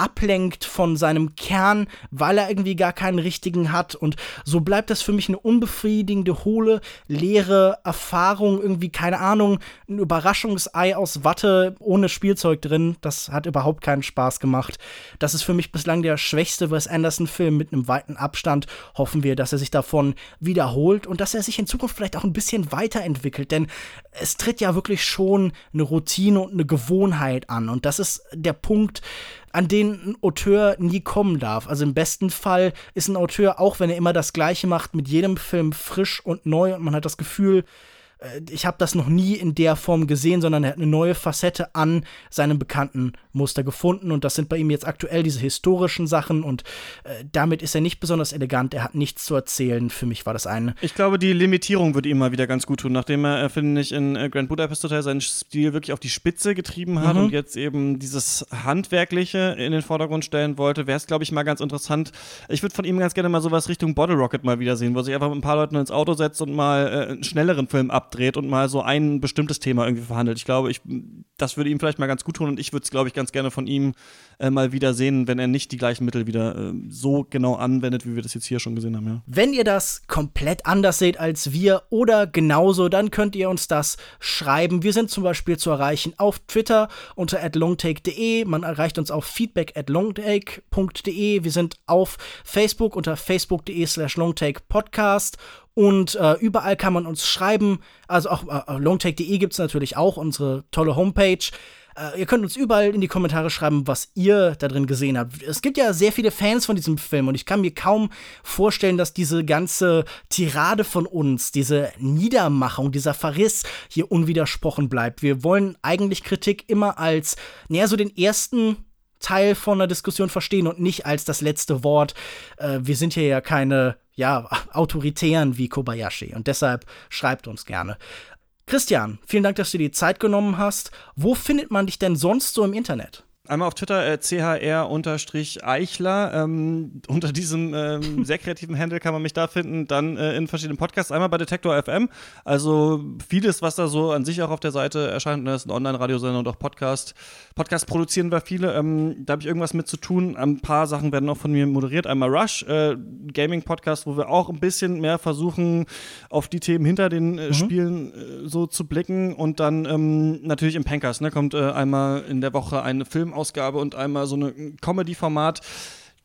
ablenkt von seinem Kern, weil er irgendwie gar keinen richtigen hat. Und so bleibt das für mich eine unbefriedigende, hohle, leere Erfahrung. Irgendwie, keine Ahnung, ein Überraschungsei aus Watte ohne Spielzeug drin. Das hat überhaupt keinen Spaß gemacht. Das ist für mich bislang der schwächste Wes Anderson-Film mit einem weiten Abstand. Hoffen wir, dass er sich davon wiederholt und dass er sich in Zukunft vielleicht auch ein bisschen weiterentwickelt. Denn es tritt ja wirklich schon eine Routine und eine Gewohnheit an. Und das ist der Punkt, an den ein Auteur nie kommen darf. Also im besten Fall ist ein Auteur, auch wenn er immer das Gleiche macht, mit jedem Film frisch und neu und man hat das Gefühl, ich habe das noch nie in der Form gesehen, sondern er hat eine neue Facette an seinem bekannten Muster gefunden und das sind bei ihm jetzt aktuell diese historischen Sachen und äh, damit ist er nicht besonders elegant, er hat nichts zu erzählen. Für mich war das eine. Ich glaube, die Limitierung würde ihm mal wieder ganz gut tun, nachdem er, äh, finde ich, in äh, Grand Budapest Hotel seinen Stil wirklich auf die Spitze getrieben hat mhm. und jetzt eben dieses Handwerkliche in den Vordergrund stellen wollte, wäre es, glaube ich, mal ganz interessant. Ich würde von ihm ganz gerne mal sowas Richtung Bottle Rocket mal wieder sehen, wo sich einfach mit ein paar Leuten ins Auto setzt und mal äh, einen schnelleren Film ab abdreht und mal so ein bestimmtes Thema irgendwie verhandelt. Ich glaube, ich, das würde ihm vielleicht mal ganz gut tun und ich würde es, glaube ich, ganz gerne von ihm äh, mal wieder sehen, wenn er nicht die gleichen Mittel wieder äh, so genau anwendet, wie wir das jetzt hier schon gesehen haben. Ja. Wenn ihr das komplett anders seht als wir oder genauso, dann könnt ihr uns das schreiben. Wir sind zum Beispiel zu erreichen auf Twitter unter longtake.de. Man erreicht uns auf feedback at longtake.de. Wir sind auf Facebook unter facebook.de slash longtakepodcast und äh, überall kann man uns schreiben. Also auch äh, longtake.de gibt es natürlich auch, unsere tolle Homepage. Äh, ihr könnt uns überall in die Kommentare schreiben, was ihr da drin gesehen habt. Es gibt ja sehr viele Fans von diesem Film und ich kann mir kaum vorstellen, dass diese ganze Tirade von uns, diese Niedermachung, dieser Verriss hier unwidersprochen bleibt. Wir wollen eigentlich Kritik immer als, naja, so den ersten Teil von einer Diskussion verstehen und nicht als das letzte Wort. Äh, wir sind hier ja keine ja, Autoritären wie Kobayashi und deshalb schreibt uns gerne. Christian, vielen Dank, dass du dir die Zeit genommen hast. Wo findet man dich denn sonst so im Internet? Einmal auf Twitter äh, chr-eichler. Ähm, unter diesem ähm, sehr kreativen Handle kann man mich da finden. Dann äh, in verschiedenen Podcasts. Einmal bei Detektor FM. Also vieles, was da so an sich auch auf der Seite erscheint. Das ist ein Online-Radiosender und auch Podcast. Podcast produzieren wir viele. Ähm, da habe ich irgendwas mit zu tun. Ein paar Sachen werden auch von mir moderiert. Einmal Rush, äh, Gaming-Podcast, wo wir auch ein bisschen mehr versuchen, auf die Themen hinter den äh, mhm. Spielen äh, so zu blicken. Und dann ähm, natürlich im Pankers. Ne, kommt einmal in der Woche eine Film Ausgabe und einmal so ein Comedy-Format.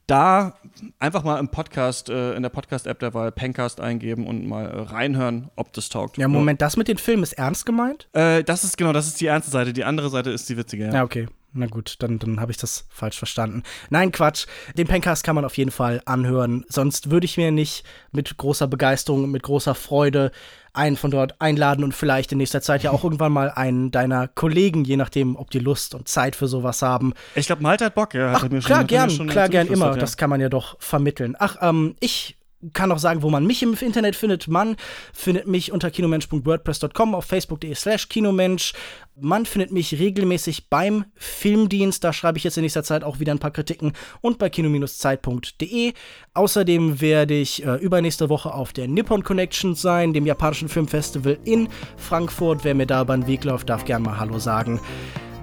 Da einfach mal im Podcast, äh, in der Podcast-App der Wahl Pencast eingeben und mal äh, reinhören, ob das taugt. Ja, Moment, das mit den Filmen ist ernst gemeint? Äh, das ist genau, das ist die ernste Seite. Die andere Seite ist die witzige. Ja, ja okay. Na gut, dann, dann habe ich das falsch verstanden. Nein, Quatsch. Den Pencast kann man auf jeden Fall anhören. Sonst würde ich mir nicht mit großer Begeisterung, mit großer Freude einen von dort einladen und vielleicht in nächster Zeit ja auch irgendwann mal einen deiner Kollegen, je nachdem, ob die Lust und Zeit für sowas haben. Ich glaube, Malte hat Bock, ja. Ach, mir klar, schon, gern, klar, gern immer. Ja. Das kann man ja doch vermitteln. Ach, ähm, ich kann auch sagen, wo man mich im Internet findet. Man findet mich unter kinomensch.wordpress.com, auf facebook.de slash kinomensch. Man findet mich regelmäßig beim Filmdienst, da schreibe ich jetzt in nächster Zeit auch wieder ein paar Kritiken und bei kino-zeit.de. Außerdem werde ich äh, übernächste Woche auf der Nippon Connection sein, dem japanischen Filmfestival in Frankfurt. Wer mir da über den Weg läuft, darf gerne mal Hallo sagen.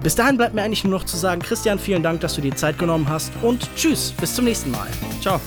Bis dahin bleibt mir eigentlich nur noch zu sagen, Christian, vielen Dank, dass du dir Zeit genommen hast und tschüss, bis zum nächsten Mal. Ciao.